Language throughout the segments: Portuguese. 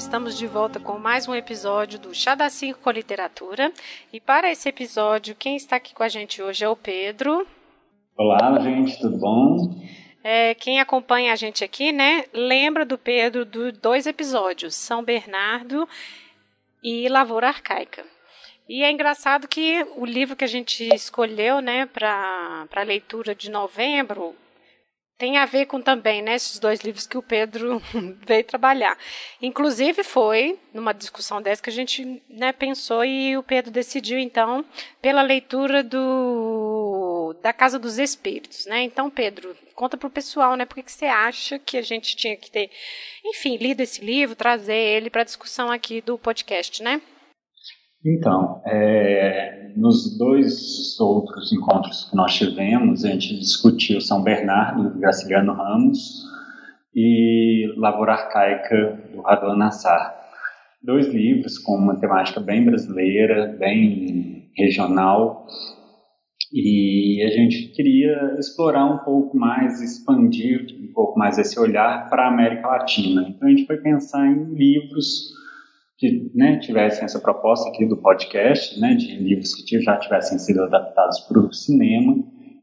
Estamos de volta com mais um episódio do Chá da Cinco com Literatura. E para esse episódio, quem está aqui com a gente hoje é o Pedro. Olá, gente, tudo bom? É, quem acompanha a gente aqui, né, lembra do Pedro dos dois episódios, São Bernardo e Lavoura Arcaica. E é engraçado que o livro que a gente escolheu, né, para a leitura de novembro, tem a ver com também, né, esses dois livros que o Pedro veio trabalhar. Inclusive foi numa discussão dessa que a gente, né, pensou e o Pedro decidiu então pela leitura do da Casa dos Espíritos, né? Então, Pedro, conta para o pessoal, né, por que você acha que a gente tinha que ter, enfim, lido esse livro, trazer ele para a discussão aqui do podcast, né? Então, é, nos dois outros encontros que nós tivemos, a gente discutiu São Bernardo, do Graciliano Ramos, e Lavoura Arcaica, do Raduan Nassar. Dois livros com uma temática bem brasileira, bem regional, e a gente queria explorar um pouco mais, expandir um pouco mais esse olhar para a América Latina. Então a gente foi pensar em livros que né, tivessem essa proposta aqui do podcast, né, de livros que já tivessem sido adaptados para o cinema,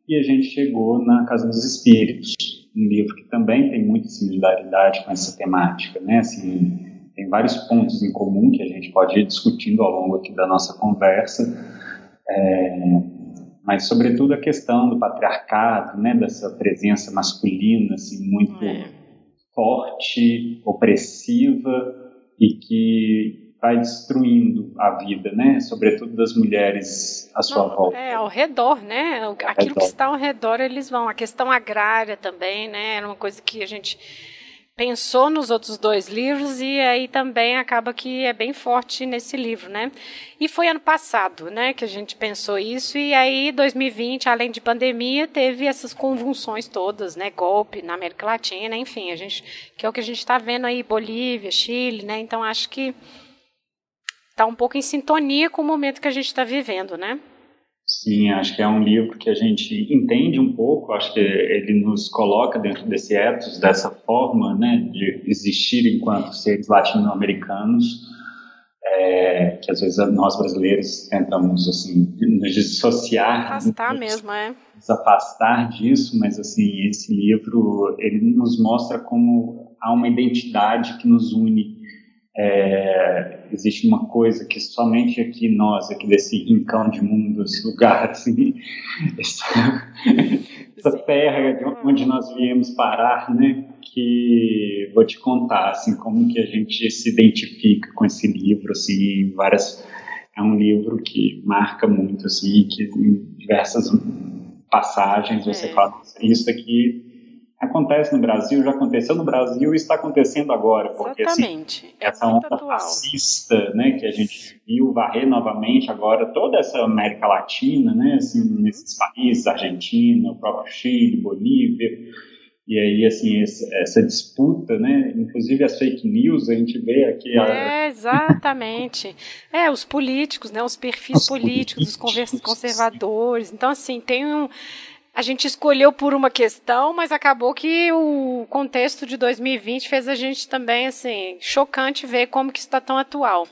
e a gente chegou na Casa dos Espíritos, um livro que também tem muita similaridade com essa temática, né, assim, tem vários pontos em comum que a gente pode ir discutindo ao longo aqui da nossa conversa, é, mas sobretudo a questão do patriarcado, né, dessa presença masculina, assim, muito é. forte, opressiva, e que vai destruindo a vida, né? Sobretudo das mulheres à sua Não, volta. É, ao redor, né? Aquilo redor. que está ao redor, eles vão. A questão agrária também, né? Era uma coisa que a gente pensou nos outros dois livros e aí também acaba que é bem forte nesse livro, né? E foi ano passado, né, que a gente pensou isso e aí 2020, além de pandemia, teve essas convulsões todas, né, golpe na América Latina, enfim, a gente que é o que a gente está vendo aí, Bolívia, Chile, né? Então acho que está um pouco em sintonia com o momento que a gente está vivendo, né? Sim, acho que é um livro que a gente entende um pouco, acho que ele nos coloca dentro desse ethos, dessa forma né, de existir enquanto seres latino-americanos, é, que às vezes nós brasileiros tentamos assim, nos dissociar. Afastar nos, mesmo, é. Nos afastar disso, mas assim, esse livro ele nos mostra como há uma identidade que nos une é, existe uma coisa que somente aqui nós, aqui desse rincão de mundo, esse lugar, assim, essa, essa terra de onde nós viemos parar, né? Que vou te contar, assim, como que a gente se identifica com esse livro, assim, várias é um livro que marca muito, assim, que em diversas passagens você é. fala isso aqui acontece no Brasil, já aconteceu no Brasil e está acontecendo agora, porque Exatamente. Assim, é essa onda atual. fascista, né, que a gente viu varrer novamente agora toda essa América Latina, né, assim, nesses países, Argentina, o próprio Chile, Bolívia, e aí, assim, essa disputa, né? Inclusive as fake news, a gente vê aqui. A... É, exatamente. É, os políticos, né? Os perfis os políticos, políticos, os conservadores. Então, assim, tem um a gente escolheu por uma questão, mas acabou que o contexto de 2020 fez a gente também, assim, chocante ver como que está tão atual.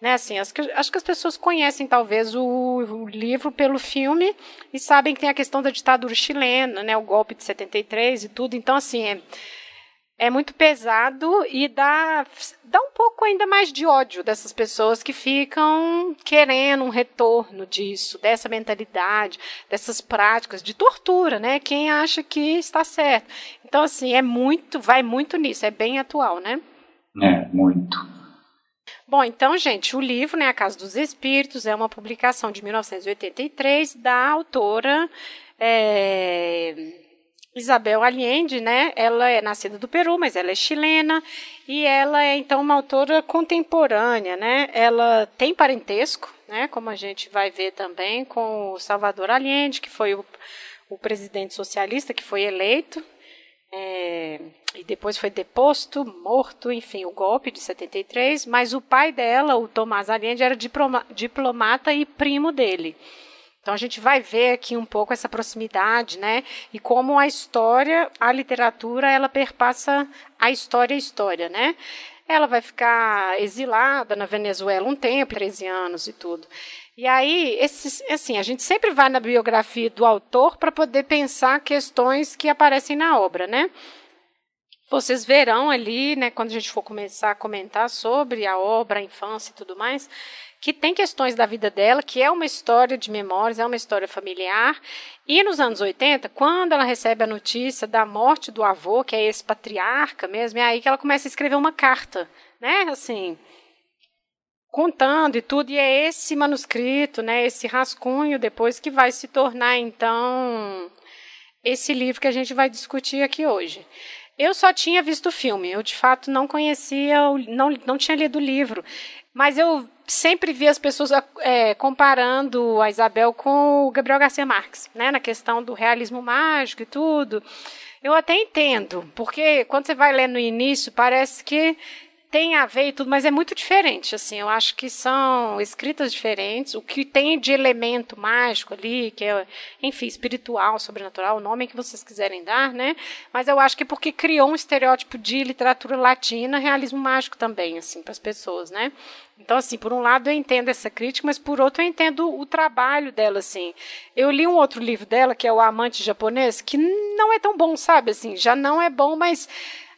Né, assim, acho que, acho que as pessoas conhecem talvez o, o, livro pelo filme e sabem que tem a questão da ditadura chilena, né, o golpe de 73 e tudo. Então, assim, é, é muito pesado e dá, dá um pouco ainda mais de ódio dessas pessoas que ficam querendo um retorno disso, dessa mentalidade, dessas práticas de tortura, né? Quem acha que está certo. Então, assim, é muito, vai muito nisso, é bem atual, né? É, muito. Bom, então, gente, o livro, né, A Casa dos Espíritos, é uma publicação de 1983 da autora. É Isabel Allende, né? Ela é nascida do Peru, mas ela é chilena e ela é então uma autora contemporânea, né? Ela tem parentesco, né? Como a gente vai ver também com o Salvador Allende, que foi o, o presidente socialista que foi eleito é, e depois foi deposto, morto, enfim, o golpe de 73. Mas o pai dela, o Tomás Allende, era diploma, diplomata e primo dele. Então a gente vai ver aqui um pouco essa proximidade, né? E como a história, a literatura, ela perpassa a história a história, né? ela vai ficar exilada na Venezuela um tempo, 13 anos e tudo. E aí, esses, assim, a gente sempre vai na biografia do autor para poder pensar questões que aparecem na obra, né? Vocês verão ali, né, quando a gente for começar a comentar sobre a obra, a infância e tudo mais, que tem questões da vida dela, que é uma história de memórias, é uma história familiar. E nos anos 80, quando ela recebe a notícia da morte do avô, que é esse patriarca mesmo, é aí que ela começa a escrever uma carta, né, assim, contando e tudo, e é esse manuscrito, né, esse rascunho depois que vai se tornar, então, esse livro que a gente vai discutir aqui hoje. Eu só tinha visto o filme, eu de fato não conhecia, não, não tinha lido o livro, mas eu sempre vi as pessoas é, comparando a Isabel com o Gabriel Garcia Marques, né, na questão do realismo mágico e tudo. Eu até entendo, porque quando você vai ler no início, parece que tem a ver e tudo, mas é muito diferente, assim, eu acho que são escritas diferentes, o que tem de elemento mágico ali, que é, enfim, espiritual, sobrenatural, o nome que vocês quiserem dar, né, mas eu acho que porque criou um estereótipo de literatura latina, realismo mágico também, assim, para as pessoas, né, então, assim, por um lado eu entendo essa crítica, mas por outro eu entendo o trabalho dela, assim. Eu li um outro livro dela, que é O Amante Japonês, que não é tão bom, sabe, assim, já não é bom, mas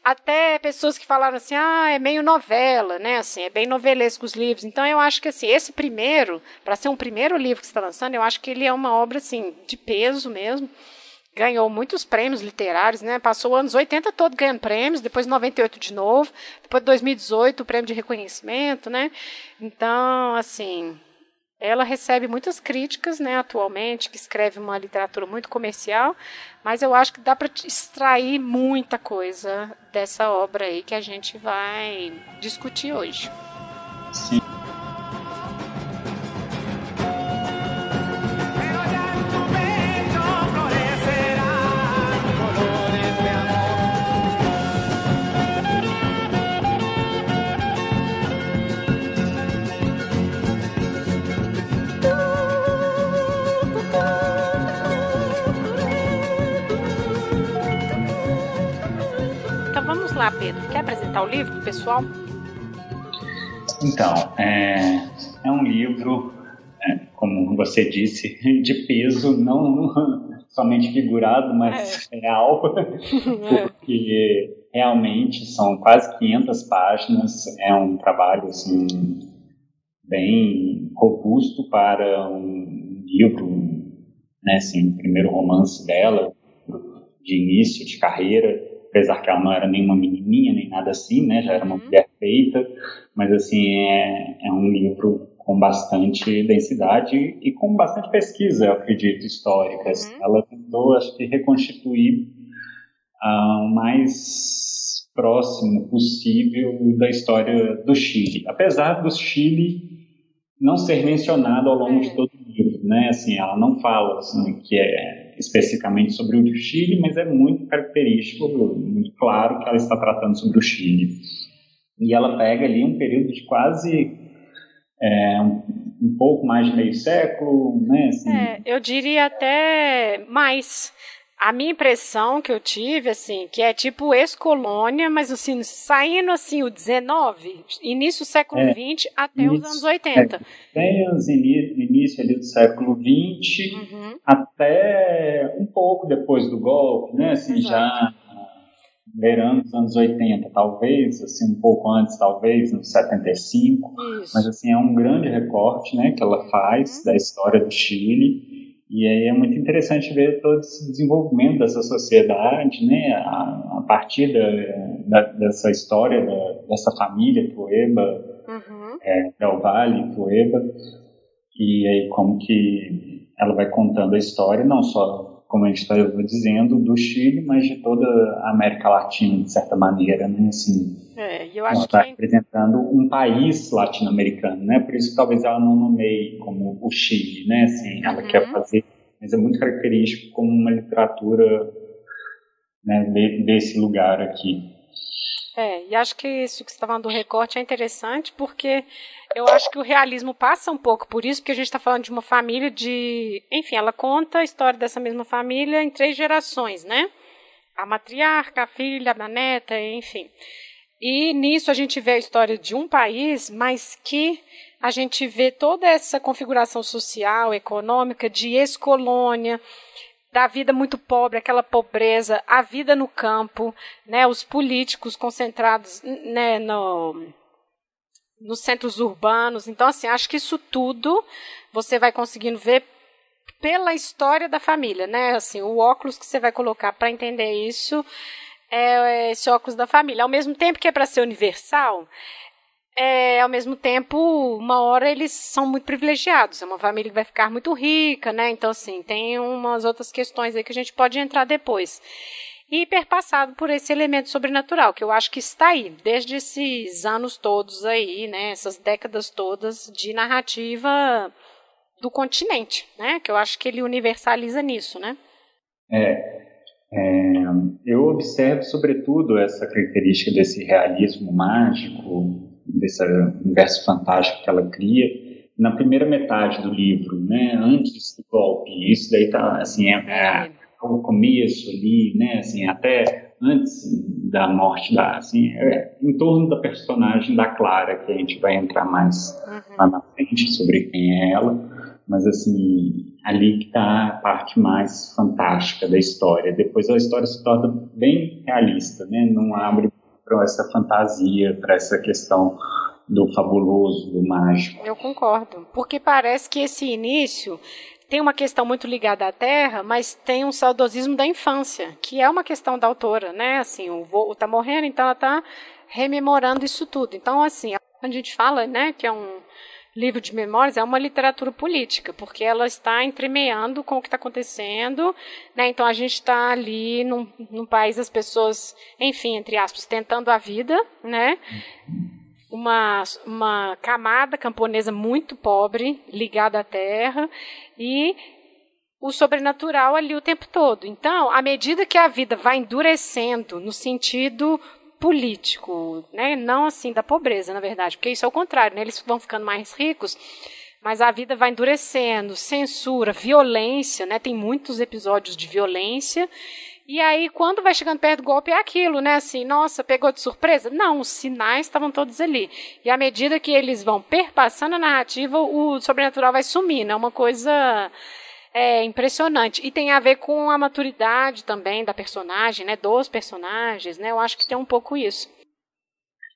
até pessoas que falaram assim, ah, é meio novela, né? Assim, é bem novelesco os livros. Então eu acho que assim, esse primeiro, para ser um primeiro livro que está lançando, eu acho que ele é uma obra assim de peso mesmo. Ganhou muitos prêmios literários, né? Passou anos 80 todo ganhando prêmios, depois 98 de novo, depois 2018 o prêmio de reconhecimento, né? Então, assim, ela recebe muitas críticas, né, atualmente, que escreve uma literatura muito comercial, mas eu acho que dá para extrair muita coisa dessa obra aí que a gente vai discutir hoje. Sim. Lá, Pedro. Quer apresentar o livro pro pessoal? Então, é, é um livro, é, como você disse, de peso, não somente figurado, mas é. real, porque realmente são quase 500 páginas, é um trabalho assim, bem robusto para um livro, né, assim, primeiro romance dela, de início de carreira, apesar que ela não era nenhuma menininha, nem nada assim, né, já era uma uhum. mulher feita, mas assim, é, é um livro com bastante densidade e com bastante pesquisa, eu acredito, histórica. Uhum. Ela tentou, acho que, reconstituir uh, o mais próximo possível da história do Chile, apesar do Chile não ser mencionado ao longo de uhum. todo o livro, né? Assim, ela não fala assim, que é especificamente sobre o Chile, mas é muito característico, muito claro que ela está tratando sobre o Chile. E ela pega ali um período de quase é, um, pouco mais de meio século, né? Assim. É, eu diria até mais a minha impressão que eu tive, assim, que é tipo ex-colônia, mas assim, saindo assim o 19, início do século é, 20 até início, os anos 80. Tem os início, início ali do século 20 uhum. até um pouco depois do golpe, né? Assim, Exato. já beirando os anos 80, talvez, assim, um pouco antes, talvez, nos 75. Isso. Mas assim, é um grande recorte, né, que ela faz uhum. da história do Chile e aí é muito interessante ver todo esse desenvolvimento dessa sociedade, né, a, a partir da, da, dessa história, da, dessa família Tueba, uhum. é, Del Valle, Tueba, e aí como que ela vai contando a história, não só, como a gente está dizendo, do Chile, mas de toda a América Latina, de certa maneira, né, assim, é, eu acho ela está que... representando um país latino-americano, né? Por isso que talvez ela não nomeie como o Chile, né? Assim, ela uhum. quer fazer, mas é muito característico como uma literatura né, desse lugar aqui. É, e acho que isso que você está falando do recorte é interessante porque eu acho que o realismo passa um pouco por isso, porque a gente está falando de uma família de. Enfim, ela conta a história dessa mesma família em três gerações, né? A matriarca, a filha, a neta, enfim. E nisso a gente vê a história de um país, mas que a gente vê toda essa configuração social, econômica de ex-colônia, da vida muito pobre, aquela pobreza, a vida no campo, né, os políticos concentrados né, no, nos centros urbanos. Então, assim, acho que isso tudo você vai conseguindo ver pela história da família, né? Assim, o óculos que você vai colocar para entender isso é esse óculos da família. Ao mesmo tempo que é para ser universal, é, ao mesmo tempo, uma hora eles são muito privilegiados. É uma família que vai ficar muito rica, né? Então, assim, tem umas outras questões aí que a gente pode entrar depois. E perpassado por esse elemento sobrenatural, que eu acho que está aí, desde esses anos todos aí, né? Essas décadas todas de narrativa do continente, né? Que eu acho que ele universaliza nisso, né? É, é, eu observo, sobretudo, essa característica desse realismo mágico, desse universo fantástico que ela cria, na primeira metade do livro, né, antes do golpe. Isso daí tá, assim, é, é o começo ali, né, assim, até antes da morte da, assim, é, em torno da personagem da Clara, que a gente vai entrar mais uhum. lá na frente sobre quem é ela mas assim, ali que está a parte mais fantástica da história. Depois a história se torna bem realista, né? Não abre para essa fantasia, para essa questão do fabuloso, do mágico. Eu concordo, porque parece que esse início tem uma questão muito ligada à terra, mas tem um saudosismo da infância, que é uma questão da autora, né? Assim, o vô está morrendo, então ela está rememorando isso tudo. Então, assim, a gente fala, né, que é um livro de memórias é uma literatura política, porque ela está entremeando com o que está acontecendo, né? Então a gente está ali num, num país as pessoas, enfim, entre aspas, tentando a vida, né? Uma, uma camada camponesa muito pobre, ligada à terra, e o sobrenatural ali o tempo todo. Então, à medida que a vida vai endurecendo no sentido político, né? Não assim da pobreza, na verdade, porque isso é o contrário, né? Eles vão ficando mais ricos, mas a vida vai endurecendo, censura, violência, né? Tem muitos episódios de violência. E aí, quando vai chegando perto do golpe, é aquilo, né? Assim, nossa, pegou de surpresa? Não, os sinais estavam todos ali. E à medida que eles vão perpassando a narrativa, o sobrenatural vai sumindo. É uma coisa é impressionante. E tem a ver com a maturidade também da personagem, né? Dos personagens, né? Eu acho que tem um pouco isso.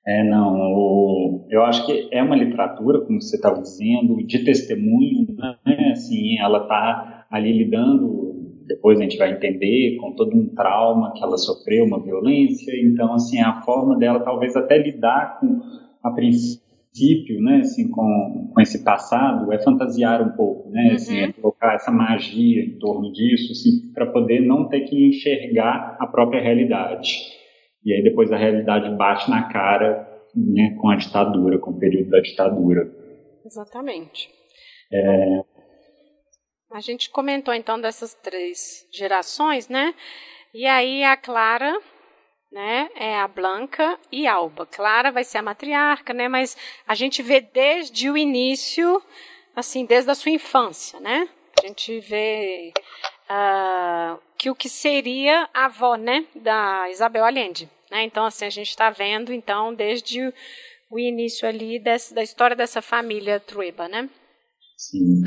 É, não. O, eu acho que é uma literatura, como você estava dizendo, de testemunho, né? Assim, ela está ali lidando, depois a gente vai entender, com todo um trauma que ela sofreu, uma violência. Então, assim, a forma dela talvez até lidar com, a princípio, princípio, né, assim, com, com esse passado, é fantasiar um pouco, né, assim, uhum. é colocar essa magia em torno disso, assim, para poder não ter que enxergar a própria realidade. E aí depois a realidade bate na cara, né, com a ditadura, com o período da ditadura. Exatamente. É... A gente comentou então dessas três gerações, né? E aí a Clara né? É a Blanca e Alba. Clara vai ser a matriarca, né? Mas a gente vê desde o início, assim, desde a sua infância, né? A gente vê uh, que o que seria a avó, né? Da Isabel Allende, né? Então, assim, a gente está vendo, então, desde o início ali desse, da história dessa família Trueba, né? Sim.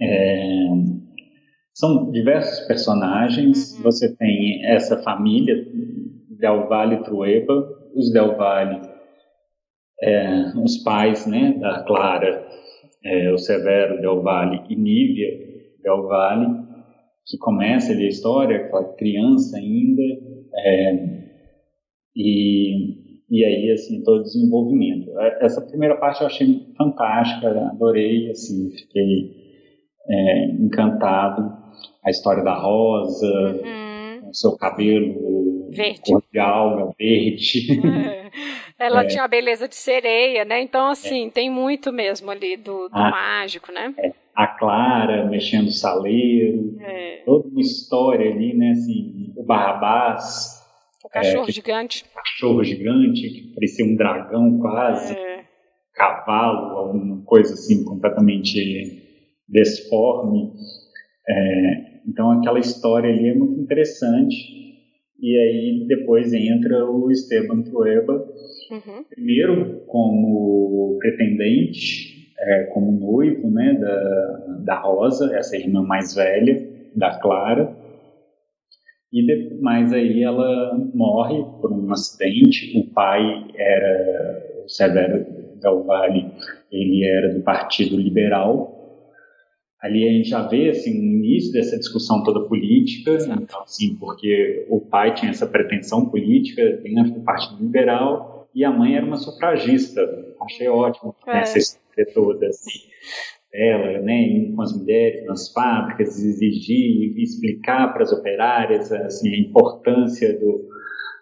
É, são diversos personagens. Uhum. Você tem essa família Del Valle Trueba, os Del Valle, é, os pais né, da Clara, é, o Severo Del Valle e Nívia Del Valle, que começa ali a história, aquela criança ainda, é, e, e aí, assim, todo o desenvolvimento. É, essa primeira parte eu achei fantástica, adorei, assim, fiquei é, encantado. A história da Rosa, uhum. o seu cabelo verde. cordial, verde. É. Ela é. tinha a beleza de sereia, né? Então, assim, é. tem muito mesmo ali do, do a, mágico, né? É. A Clara mexendo o saleiro, é. toda uma história ali, né? Assim, o Barrabás. O cachorro gigante. O cachorro gigante, que parecia um dragão quase. Cavalo, alguma coisa assim, completamente desforme. então, aquela história ali é muito interessante E aí depois entra o Esteban Trueba, uhum. primeiro como pretendente, é, como noivo né, da, da Rosa, essa irmã mais velha, da Clara. E de, mas aí ela morre por um acidente. O pai era o Severo Valle, ele era do Partido Liberal ali a gente já vê assim o início dessa discussão toda política então assim porque o pai tinha essa pretensão política dentro do partido liberal e a mãe era uma sufragista achei ótimo é. essa história toda assim ela né com as mulheres nas fábricas exigir explicar para as operárias assim a importância do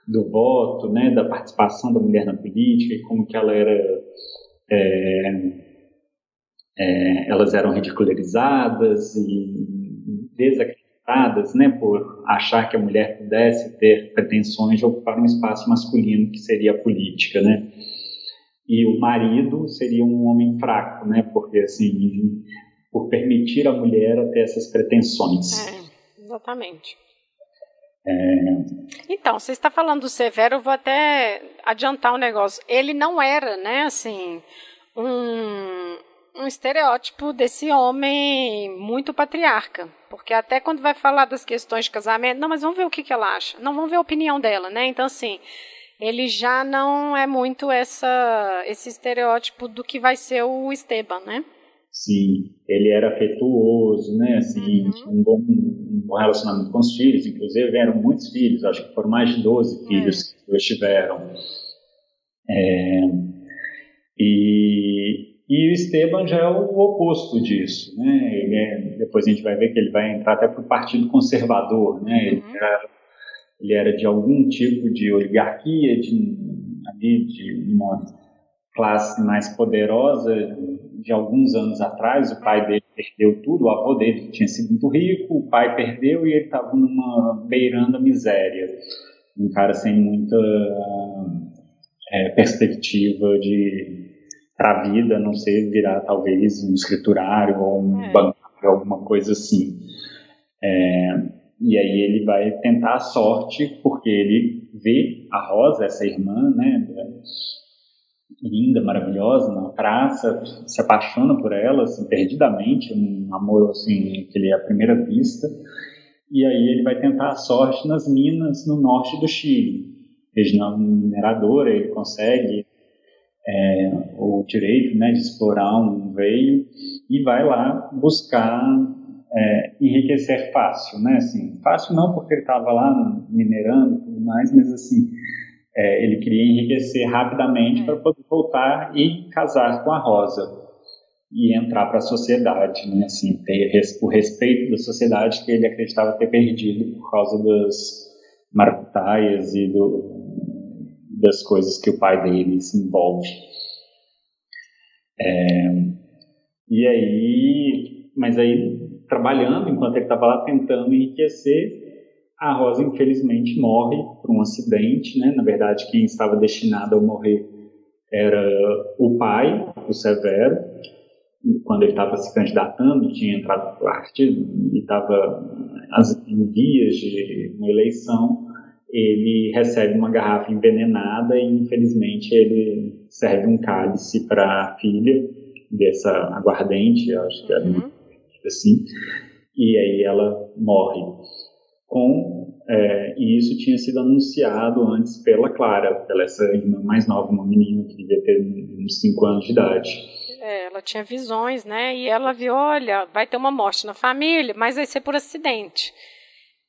do voto né da participação da mulher na política e como que ela era é, é, elas eram ridicularizadas e desacreditadas, né, por achar que a mulher pudesse ter pretensões de ocupar um espaço masculino que seria a política, né? E o marido seria um homem fraco, né, porque assim, por permitir a mulher ter essas pretensões. É, exatamente. É... Então, você está falando do Severo, eu vou até adiantar um negócio. Ele não era, né, assim, um, um estereótipo desse homem muito patriarca. Porque até quando vai falar das questões de casamento, não, mas vamos ver o que, que ela acha. Não, vamos ver a opinião dela, né? Então, assim, ele já não é muito essa, esse estereótipo do que vai ser o Esteban, né? Sim, ele era afetuoso, né? Assim, uhum. um, bom, um bom relacionamento com os filhos, inclusive eram muitos filhos, acho que foram mais de 12 filhos é. que eles tiveram. É, e e o Esteban já é o oposto disso, né? É, depois a gente vai ver que ele vai entrar até para o Partido Conservador, né? Ele, uhum. era, ele, era, de algum tipo de oligarquia, de, de uma classe mais poderosa de alguns anos atrás. O pai dele perdeu tudo, o avô dele tinha sido muito rico, o pai perdeu e ele estava numa beirando a miséria. Um cara sem muita é, perspectiva de para a vida, não sei, virar talvez um escriturário ou um é. bancário, alguma coisa assim. É, e aí ele vai tentar a sorte, porque ele vê a Rosa, essa irmã, né, linda, maravilhosa, na praça, se apaixona por ela, assim, perdidamente, um amor, assim, que ele é à primeira vista, e aí ele vai tentar a sorte nas minas no norte do Chile. Região mineradora, ele consegue é, o direito né, de explorar um veio e vai lá buscar é, enriquecer fácil, né? Assim, fácil não porque ele estava lá minerando e tudo mais, mas assim, é, ele queria enriquecer rapidamente para poder voltar e casar com a Rosa e entrar para a sociedade, né? Assim, ter o respeito da sociedade que ele acreditava ter perdido por causa das maracutaias e do, das coisas que o pai dele se envolve. É, e aí, mas aí trabalhando enquanto ele estava lá tentando enriquecer, a Rosa infelizmente morre por um acidente, né? Na verdade, quem estava destinado a morrer era o pai, o Severo, quando ele estava se candidatando, tinha entrado no partido e estava em vias de uma eleição, ele recebe uma garrafa envenenada e infelizmente ele serve um cálice para a filha dessa aguardente, acho que era uhum. assim, e aí ela morre. Com é, e isso tinha sido anunciado antes pela Clara, pela essa irmã mais nova, uma menina que devia ter uns 5 anos de idade. É, ela tinha visões, né? E ela viu, olha, vai ter uma morte na família, mas vai ser por acidente.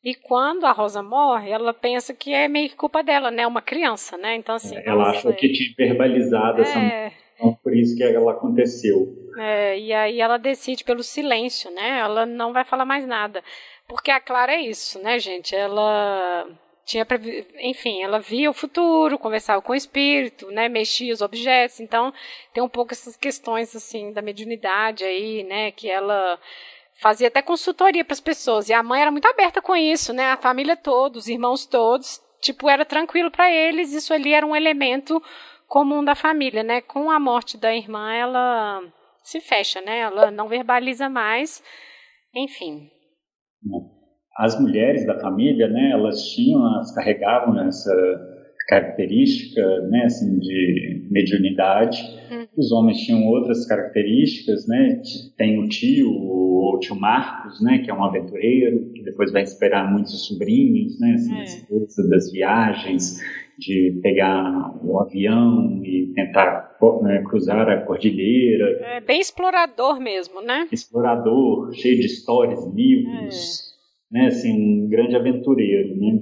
E quando a Rosa morre, ela pensa que é meio que culpa dela, né? Uma criança, né? Então, assim. Ela achou que tinha verbalizado é... essa então, por isso que ela aconteceu. É, e aí ela decide pelo silêncio, né? Ela não vai falar mais nada. Porque a Clara é isso, né, gente? Ela tinha enfim, ela via o futuro, conversava com o espírito, né, mexia os objetos. Então, tem um pouco essas questões assim da mediunidade aí, né, que ela fazia até consultoria para as pessoas. E a mãe era muito aberta com isso, né? A família toda, os irmãos todos, tipo, era tranquilo para eles. Isso ali era um elemento comum da família, né? Com a morte da irmã, ela se fecha, né? Ela não verbaliza mais. Enfim. as mulheres da família, né, elas tinham, elas carregavam essa característica, né, assim, de mediunidade. Uhum. Os homens tinham outras características, né? Tem o tio, o tio Marcos, né, que é um aventureiro, que depois vai esperar muitos sobrinhos, né, assim, é. das viagens, de pegar o avião e tentar né, cruzar a cordilheira. É bem explorador mesmo, né? Explorador, cheio de histórias, livros, é. né, assim, um grande aventureiro, né?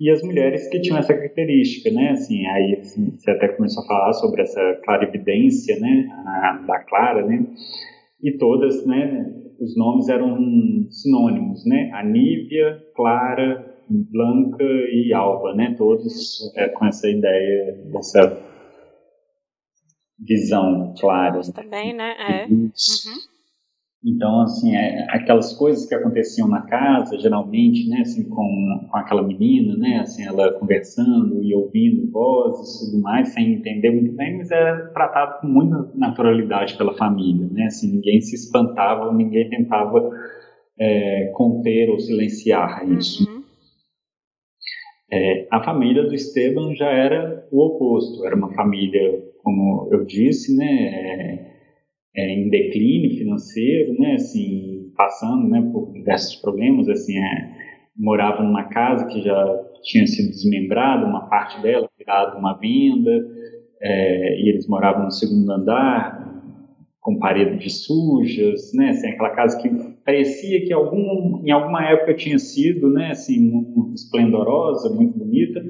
E as mulheres que tinham essa característica, né, assim, aí assim, você até começou a falar sobre essa clarividência, né, a, da Clara, né? E todas, né, os nomes eram sinônimos, né? Anívia, Clara, Blanca e Alba, né? Todos é, com essa ideia dessa visão clara. Também, né? É. Uhum. Então, assim, é, aquelas coisas que aconteciam na casa, geralmente, né, assim, com, com aquela menina, né, assim, ela conversando e ouvindo vozes e tudo mais, sem entender muito bem, mas era tratado com muita naturalidade pela família, né, assim, ninguém se espantava, ninguém tentava é, conter ou silenciar isso. Uhum. É, a família do Esteban já era o oposto, era uma família, como eu disse, né, é, em declínio financeiro, né, assim, passando, né, por diversos problemas, assim, é, morava numa casa que já tinha sido desmembrada, uma parte dela virada uma venda, é, e eles moravam no segundo andar, com paredes sujas, né, assim, aquela casa que parecia que algum, em alguma época tinha sido, né, assim, muito esplendorosa, muito bonita.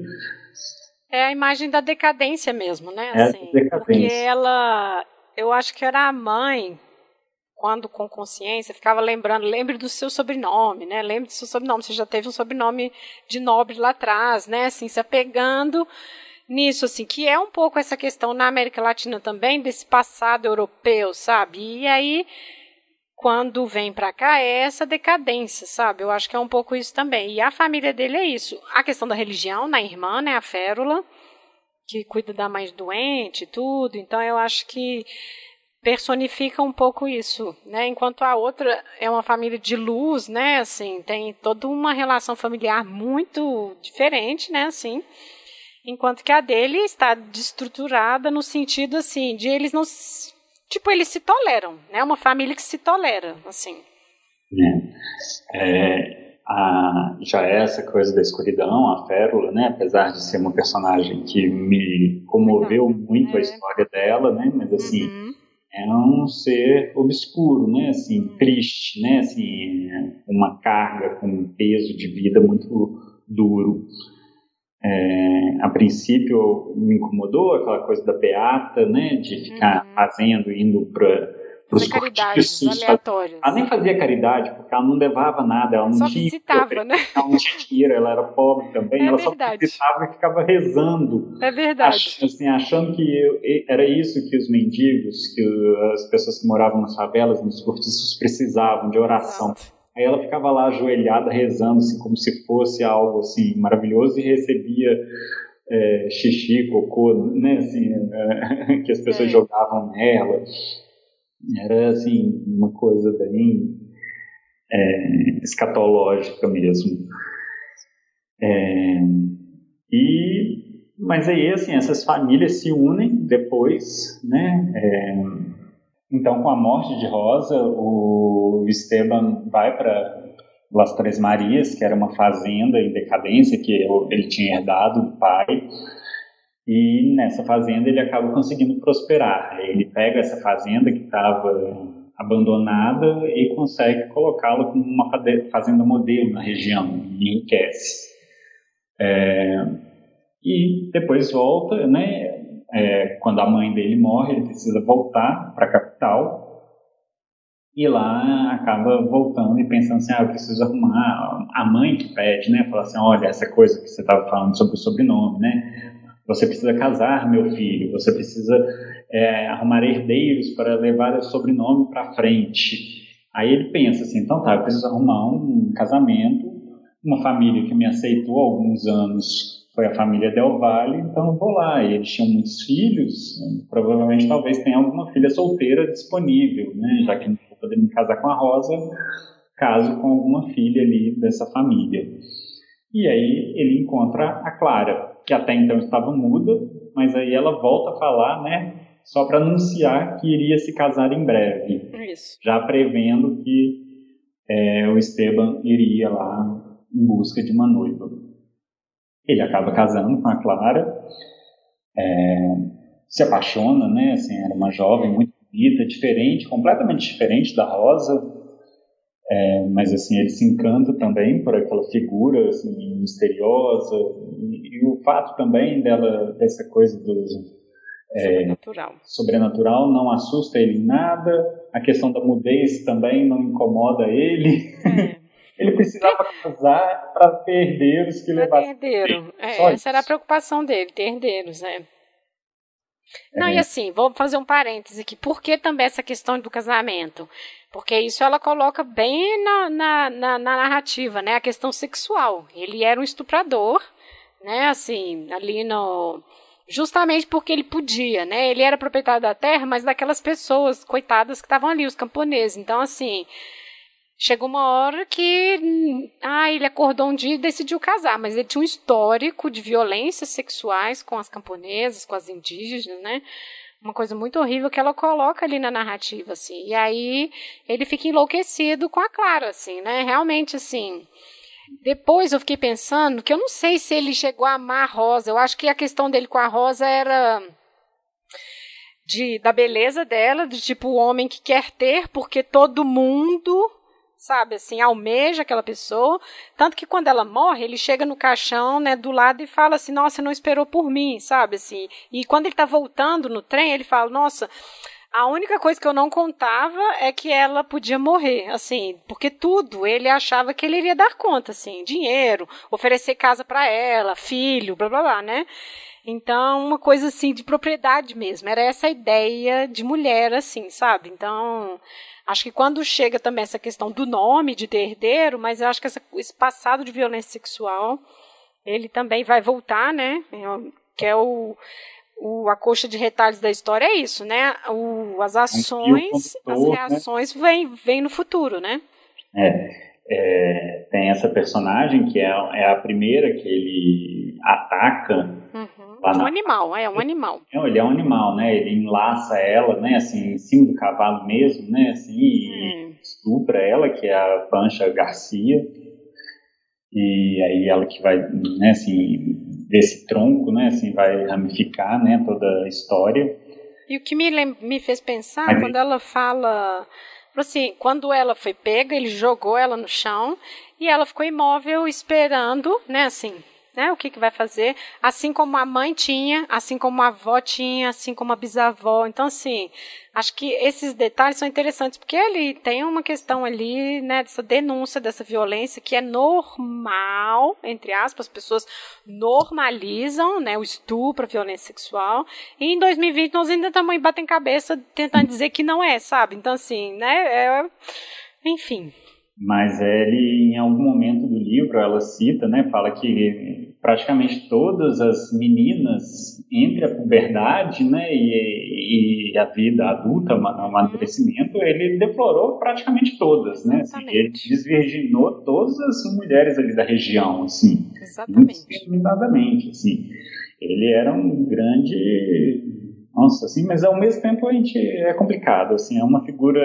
É a imagem da decadência mesmo, né, é assim, decadência. porque ela, eu acho que era a mãe, quando com consciência, ficava lembrando, lembre do seu sobrenome, né, lembre do seu sobrenome, você já teve um sobrenome de nobre lá atrás, né, assim, se apegando nisso, assim, que é um pouco essa questão na América Latina também, desse passado europeu, sabe? E aí, quando vem para cá, é essa decadência, sabe? Eu acho que é um pouco isso também. E a família dele é isso. A questão da religião, na irmã, né, a Férula, que cuida da mãe doente tudo. Então, eu acho que personifica um pouco isso, né? Enquanto a outra é uma família de luz, né? Assim, tem toda uma relação familiar muito diferente, né? Assim, enquanto que a dele está destruturada no sentido assim de eles não tipo eles se toleram né uma família que se tolera assim é, é a, já é essa coisa da escuridão a Férula né apesar de ser uma personagem que me comoveu muito é. a história dela né mas assim uhum. é um ser obscuro né assim uhum. triste né assim uma carga com um peso de vida muito duro é, a princípio me incomodou aquela coisa da beata, né, de ficar uhum. fazendo, indo para os caridades aleatórias. Ela nem fazia caridade, porque ela não levava nada, ela não só tinha visitava, né? Ela não tinha dinheiro, ela era pobre também, é ela verdade. só visitava e ficava rezando. É verdade. Assim, achando que eu, era isso que os mendigos, que as pessoas que moravam nas favelas, nos cortiços precisavam, de oração. Exato. Aí ela ficava lá ajoelhada rezando, assim, como se fosse algo assim maravilhoso e recebia é, xixi, cocô, né, assim, é, que as pessoas é. jogavam nela. Era assim uma coisa bem é, escatológica mesmo. É, e mas aí assim essas famílias se unem depois, né? É, então, com a morte de Rosa, o Esteban vai para Las Três Marias, que era uma fazenda em decadência que ele tinha herdado do pai. E nessa fazenda ele acaba conseguindo prosperar. Ele pega essa fazenda que estava abandonada e consegue colocá-la como uma fazenda modelo na região enriquece. É, e depois volta, né? é, quando a mãe dele morre, ele precisa voltar para a capital e lá acaba voltando e pensando assim, ah, eu preciso arrumar a mãe que pede, né, fala assim, olha, essa coisa que você estava falando sobre o sobrenome, né, você precisa casar, meu filho, você precisa é, arrumar herdeiros para levar o sobrenome para frente. Aí ele pensa assim, então tá, eu preciso arrumar um casamento, uma família que me aceitou há alguns anos foi a família Del Valle, então eu vou lá. E eles tinham muitos filhos, provavelmente talvez tenha alguma filha solteira disponível, né? Já que não vou poder me casar com a Rosa, caso com alguma filha ali dessa família. E aí ele encontra a Clara, que até então estava muda, mas aí ela volta a falar, né? Só para anunciar que iria se casar em breve. Isso. Já prevendo que é, o Esteban iria lá em busca de uma noiva. Ele acaba casando com a Clara, é, se apaixona, né? Assim, era uma jovem muito bonita, diferente, completamente diferente da Rosa. É, mas assim ele se encanta também por aquela figura assim, misteriosa e, e, o fato também dela dessa coisa do é, sobrenatural. sobrenatural não assusta ele em nada a questão da mudez também não incomoda ele é. ele precisava casar para ter herdeiros que levassem herdeiro é, essa era a preocupação dele ter herdeiros né não, é. e assim, vou fazer um parêntese aqui. Por que também essa questão do casamento? Porque isso ela coloca bem na, na, na, na narrativa, né? A questão sexual. Ele era um estuprador, né? Assim, ali no justamente porque ele podia, né? Ele era proprietário da terra, mas daquelas pessoas coitadas que estavam ali, os camponeses. Então, assim, chegou uma hora que ah, ele acordou um dia e decidiu casar, mas ele tinha um histórico de violências sexuais com as camponesas, com as indígenas, né? Uma coisa muito horrível que ela coloca ali na narrativa, assim. E aí ele fica enlouquecido com a Clara, assim, né? Realmente, assim. Depois eu fiquei pensando que eu não sei se ele chegou a amar a Rosa. Eu acho que a questão dele com a Rosa era de da beleza dela, de tipo o homem que quer ter, porque todo mundo sabe, assim, almeja aquela pessoa, tanto que quando ela morre, ele chega no caixão, né, do lado e fala assim, nossa, não esperou por mim, sabe, assim, e quando ele tá voltando no trem, ele fala, nossa, a única coisa que eu não contava é que ela podia morrer, assim, porque tudo ele achava que ele iria dar conta, assim, dinheiro, oferecer casa para ela, filho, blá blá blá, né? Então, uma coisa assim de propriedade mesmo, era essa ideia de mulher, assim, sabe? Então, Acho que quando chega também essa questão do nome de ter herdeiro, mas eu acho que essa, esse passado de violência sexual, ele também vai voltar, né? Que é o, o a coxa de retalhos da história é isso, né? O, as ações, as né? reações né? vêm vem no futuro, né? É, é, tem essa personagem que é, é a primeira que ele ataca uhum. Lá um animal, é um animal. É, ele é um animal, né? Ele enlaça ela, né? Assim, em cima do cavalo mesmo, né? Assim, e hum. estupra ela, que é a Pancha Garcia. E aí ela que vai, né? Assim, desse tronco, né? Assim, vai ramificar, né? Toda a história. E o que me, me fez pensar, Mas, quando ela fala assim, quando ela foi pega, ele jogou ela no chão e ela ficou imóvel esperando, né, assim, né? O que, que vai fazer? Assim como a mãe tinha, assim como a avó tinha, assim como a bisavó. Então, assim, acho que esses detalhes são interessantes, porque ele tem uma questão ali, né, dessa denúncia dessa violência que é normal, entre aspas, as pessoas normalizam, né, o estupro, a violência sexual. E em 2020 nós ainda estamos batendo cabeça tentando dizer que não é, sabe? Então, assim, né, é, enfim mas ele em algum momento do livro ela cita, né, fala que praticamente todas as meninas entre a puberdade, né, e, e a vida adulta, o amadurecimento, ele deplorou praticamente todas, né, assim, ele desvirginou todas as mulheres ali da região, assim, exatamente, assim, ele era um grande nossa, assim, mas ao mesmo tempo a gente é complicado, assim, é uma figura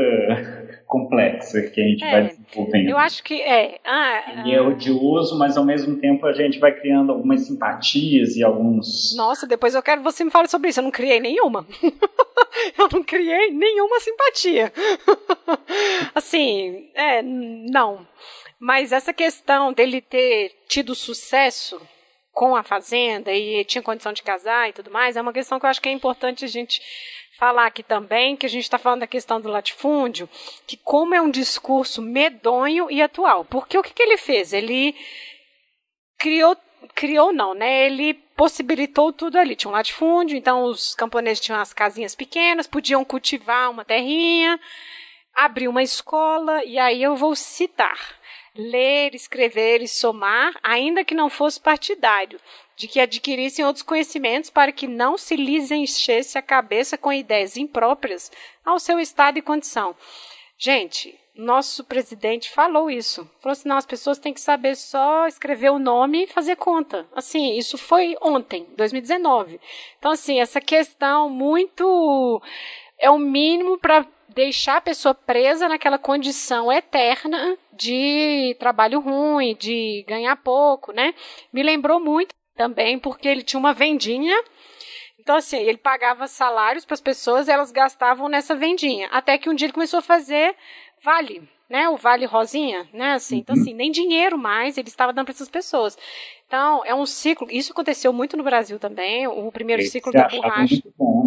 complexa que a gente é, vai desenvolvendo. Eu acho que é. Ah, Ele é odioso, mas ao mesmo tempo a gente vai criando algumas simpatias e alguns. Nossa, depois eu quero que você me fale sobre isso. Eu não criei nenhuma. eu não criei nenhuma simpatia. assim, é, não. Mas essa questão dele ter tido sucesso com a fazenda e tinha condição de casar e tudo mais, é uma questão que eu acho que é importante a gente falar aqui também, que a gente está falando da questão do latifúndio, que como é um discurso medonho e atual. Porque o que, que ele fez? Ele criou criou não, né? Ele possibilitou tudo ali. Tinha um latifúndio, então os camponeses tinham as casinhas pequenas, podiam cultivar uma terrinha, abrir uma escola, e aí eu vou citar ler, escrever e somar, ainda que não fosse partidário, de que adquirissem outros conhecimentos para que não se lhes enchesse a cabeça com ideias impróprias ao seu estado e condição. Gente, nosso presidente falou isso. Falou assim: não, as pessoas têm que saber só escrever o nome e fazer conta. Assim, isso foi ontem, 2019. Então, assim, essa questão muito. É o mínimo para deixar a pessoa presa naquela condição eterna de trabalho ruim, de ganhar pouco, né? Me lembrou muito também porque ele tinha uma vendinha então, assim, ele pagava salários para as pessoas e elas gastavam nessa vendinha. Até que um dia ele começou a fazer vale, né? O vale rosinha, né? Assim, então, uhum. Assim, nem dinheiro mais ele estava dando para essas pessoas. Então, é um ciclo. Isso aconteceu muito no Brasil também. O primeiro Esse ciclo da borracha. Muito bom?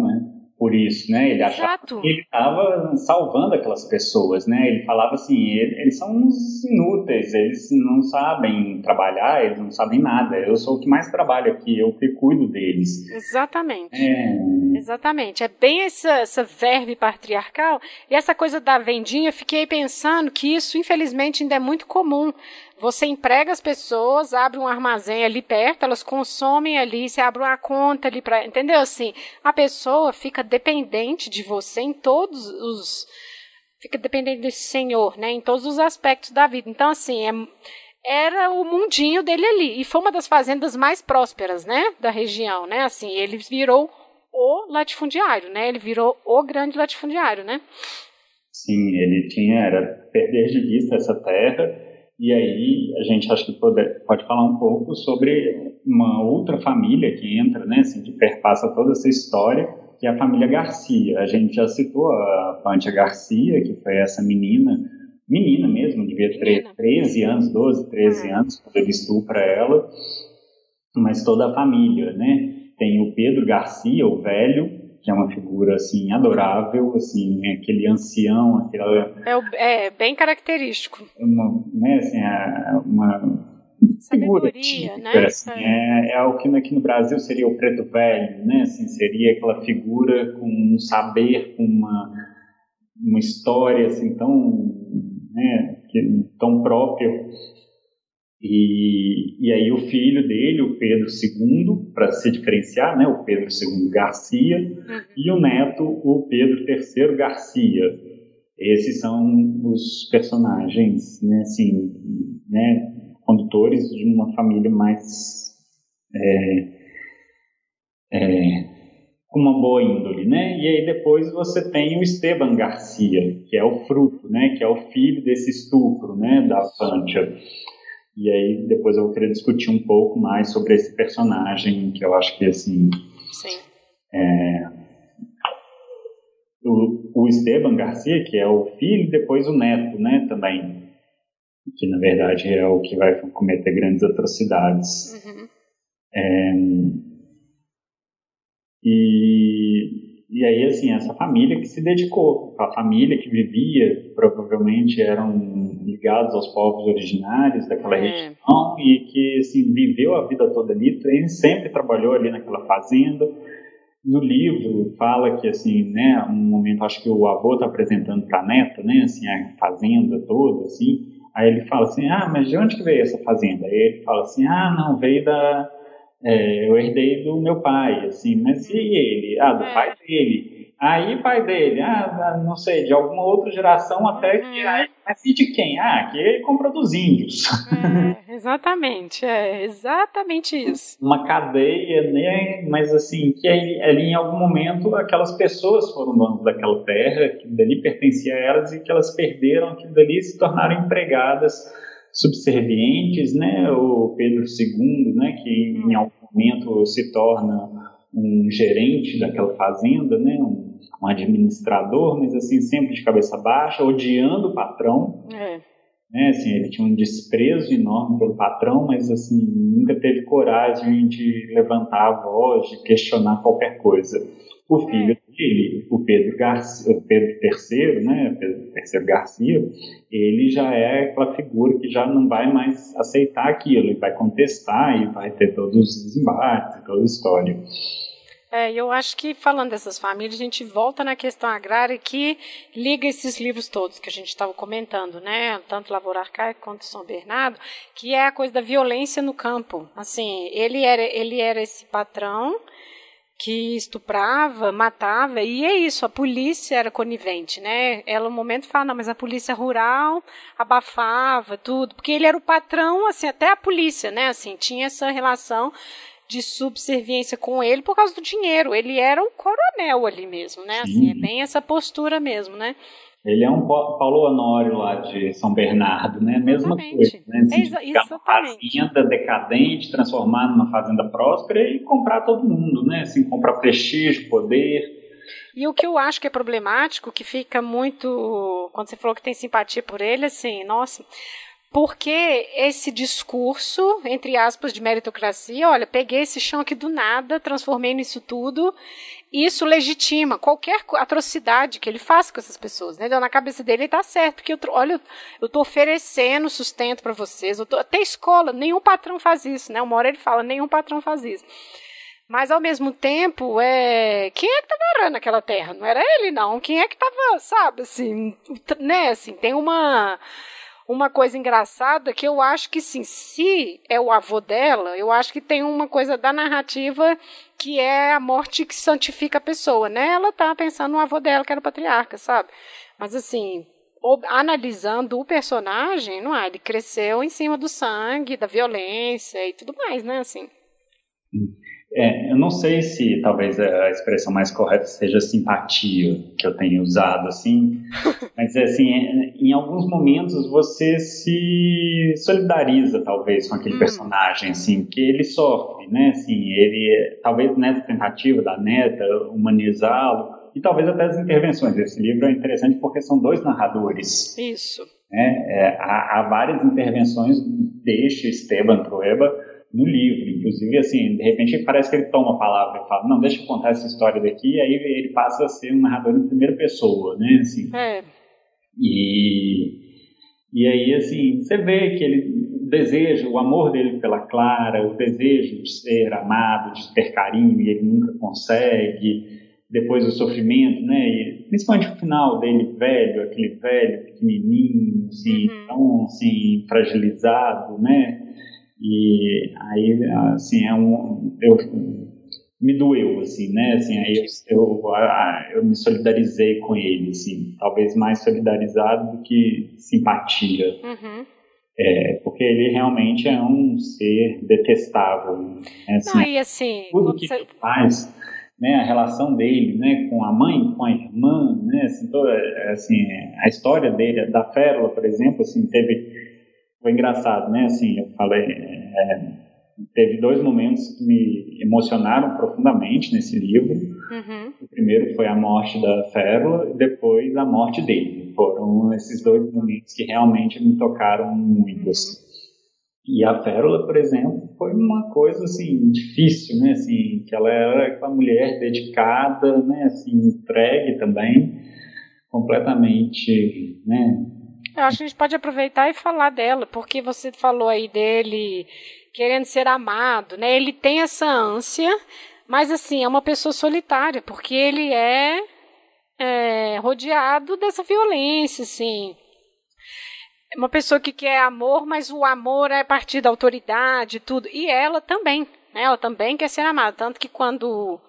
Por isso, né? Ele achava Exato. que ele estava salvando aquelas pessoas, né? Ele falava assim, eles são uns inúteis, eles não sabem trabalhar, eles não sabem nada. Eu sou o que mais trabalho aqui, eu que cuido deles. Exatamente. É... Exatamente. É bem essa, essa verve patriarcal e essa coisa da vendinha. Fiquei pensando que isso, infelizmente, ainda é muito comum. Você emprega as pessoas, abre um armazém ali perto, elas consomem ali, você abre uma conta ali para, entendeu? Assim, a pessoa fica dependente de você em todos os fica dependente desse senhor, né, em todos os aspectos da vida. Então, assim, é, era o mundinho dele ali e foi uma das fazendas mais prósperas, né, da região, né? Assim, ele virou o latifundiário, né? Ele virou o grande latifundiário, né? Sim, ele tinha era perder de vista essa terra e aí a gente acho que pode, pode falar um pouco sobre uma outra família que entra, né, assim, que perpassa toda essa história, que é a família Garcia. A gente já citou a Pantia Garcia, que foi essa menina, menina mesmo, devia ter 13 anos, 12, 13 ah. anos, quando ele estupra ela, mas toda a família, né? Tem o Pedro Garcia, o velho, que é uma figura assim adorável, assim aquele ancião, aquela é, é bem característico. Uma, né, assim, é uma figura típica, né? assim, é, é o que aqui no Brasil seria o preto velho, né? Assim, seria aquela figura com um saber, com uma uma história assim tão né, tão própria e, e aí o filho dele, o Pedro II, para se diferenciar, né, o Pedro II Garcia, uhum. e o neto, o Pedro III Garcia. Esses são os personagens, né, assim, né, condutores de uma família mais é, é, com uma boa índole, né? E aí depois você tem o Esteban Garcia, que é o fruto, né? Que é o filho desse estupro, né? Da Pancha. E aí depois eu vou querer discutir um pouco mais sobre esse personagem, que eu acho que assim. Sim. É, o, o Esteban Garcia, que é o filho, e depois o neto, né, também. Que na verdade é o que vai cometer grandes atrocidades. Uhum. É, e e aí, assim, essa família que se dedicou, a família que vivia, provavelmente eram ligados aos povos originários daquela é. região e que, assim, viveu a vida toda ali, ele sempre trabalhou ali naquela fazenda. No livro fala que, assim, né, um momento, acho que o avô está apresentando para a neta, né, assim, a fazenda toda, assim, aí ele fala assim, ah, mas de onde que veio essa fazenda? Aí ele fala assim, ah, não, veio da é, eu herdei do meu pai, assim, mas e ele? Ah, do é. pai dele. Aí, pai dele, ah, não sei, de alguma outra geração até que. Uhum. E de quem? Ah, que ele comprou dos índios. É, exatamente, é exatamente isso. Uma cadeia, né? Mas assim, que ali em algum momento aquelas pessoas foram donas daquela terra, que dali pertencia a elas e que elas perderam aquilo dali e se tornaram empregadas subservientes, né? O Pedro II, né? Que em algum momento se torna um gerente daquela fazenda, né? Um, um administrador, mas assim sempre de cabeça baixa, odiando o patrão. É. Né, assim, ele tinha um desprezo enorme pelo patrão, mas assim nunca teve coragem de levantar a voz, de questionar qualquer coisa. O filho é ele, o Pedro, Garcia, Pedro III, né, Pedro III Garcia, ele já é aquela figura que já não vai mais aceitar aquilo, ele vai contestar e vai ter todos os desembates, toda a história. É, eu acho que falando dessas famílias, a gente volta na questão agrária que liga esses livros todos que a gente estava comentando, né? Tanto Lavoura Arcaica quanto São Bernardo, que é a coisa da violência no campo. Assim, ele era, ele era esse patrão que estuprava, matava, e é isso, a polícia era conivente, né? Ela no momento fala, não, mas a polícia rural abafava tudo, porque ele era o patrão, assim, até a polícia, né? Assim, tinha essa relação de subserviência com ele por causa do dinheiro. Ele era o coronel ali mesmo, né? Assim, é bem essa postura mesmo, né? Ele é um Paulo Honório lá de São Bernardo, né? Mesma coisa, né? Assim, Exa exatamente. Uma fazenda decadente, transformar numa fazenda próspera e comprar todo mundo, né? Assim, comprar prestígio, poder. E o que eu acho que é problemático, que fica muito. Quando você falou que tem simpatia por ele, assim, nossa. Porque esse discurso, entre aspas, de meritocracia, olha, peguei esse chão aqui do nada, transformei nisso tudo, isso legitima qualquer atrocidade que ele faça com essas pessoas, né? Então, na cabeça dele está certo, porque eu, olha, eu estou oferecendo sustento para vocês, tô, até escola, nenhum patrão faz isso, né? Uma hora ele fala, nenhum patrão faz isso. Mas ao mesmo tempo, é... quem é que estava arando aquela terra? Não era ele, não. Quem é que estava, sabe, assim, né? Assim, tem uma uma coisa engraçada que eu acho que sim, se é o avô dela, eu acho que tem uma coisa da narrativa que é a morte que santifica a pessoa, né? Ela tá pensando no avô dela, que era o patriarca, sabe? Mas assim, analisando o personagem, não é? Ele cresceu em cima do sangue, da violência e tudo mais, né? Assim. É, eu não sei se talvez a expressão mais correta seja simpatia que eu tenho usado assim, mas assim, em alguns momentos você se solidariza talvez com aquele hum. personagem assim, que ele sofre, né? Assim, ele talvez nessa tentativa da neta humanizá-lo e talvez até as intervenções. Esse livro é interessante porque são dois narradores. Isso. Né? É, há, há várias intervenções deste Esteban Trueba no livro. Inclusive, assim, de repente parece que ele toma a palavra e fala, não, deixa eu contar essa história daqui, e aí ele passa a ser um narrador em primeira pessoa, né, assim. É. E, e aí, assim, você vê que ele deseja, o amor dele pela Clara, o desejo de ser amado, de ter carinho, e ele nunca consegue, depois o sofrimento, né, e principalmente o final dele velho, aquele velho pequenininho, assim, uhum. tão, assim, fragilizado, né, e aí, assim, é um, eu, me doeu, assim, né? Assim, aí eu, eu, eu, me solidarizei com ele, assim, talvez mais solidarizado do que simpatia. Uhum. É, porque ele realmente é um ser detestável. Né? Assim, Não, e assim, tudo que ele faz, né, a relação dele, né, com a mãe, com a irmã, né, assim, toda, assim, a história dele, da Férola, por exemplo, assim, teve foi engraçado, né? Assim, eu falei, é, teve dois momentos que me emocionaram profundamente nesse livro. Uhum. O primeiro foi a morte da Férola e depois a morte dele. Foram esses dois momentos que realmente me tocaram muito. Assim. E a Férola, por exemplo, foi uma coisa assim difícil, né? Assim, que ela era uma mulher dedicada, né? Assim, entregue também, completamente, né? Eu acho que a gente pode aproveitar e falar dela, porque você falou aí dele querendo ser amado, né? Ele tem essa ânsia, mas assim, é uma pessoa solitária, porque ele é, é rodeado dessa violência, assim. É uma pessoa que quer amor, mas o amor é a partir da autoridade tudo. E ela também, né? Ela também quer ser amada. Tanto que quando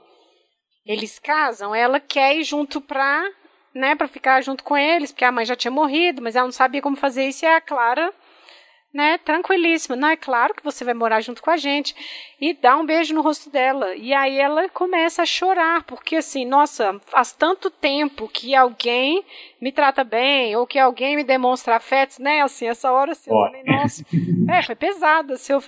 eles casam, ela quer ir junto pra né, para ficar junto com eles, porque a mãe já tinha morrido, mas ela não sabia como fazer isso e a Clara, né, tranquilíssima, não é claro que você vai morar junto com a gente e dá um beijo no rosto dela. E aí ela começa a chorar, porque assim, nossa, faz tanto tempo que alguém me trata bem ou que alguém me demonstra afeto, né? Assim, essa hora assim, eu falei, nossa, é, foi pesado, assim, eu,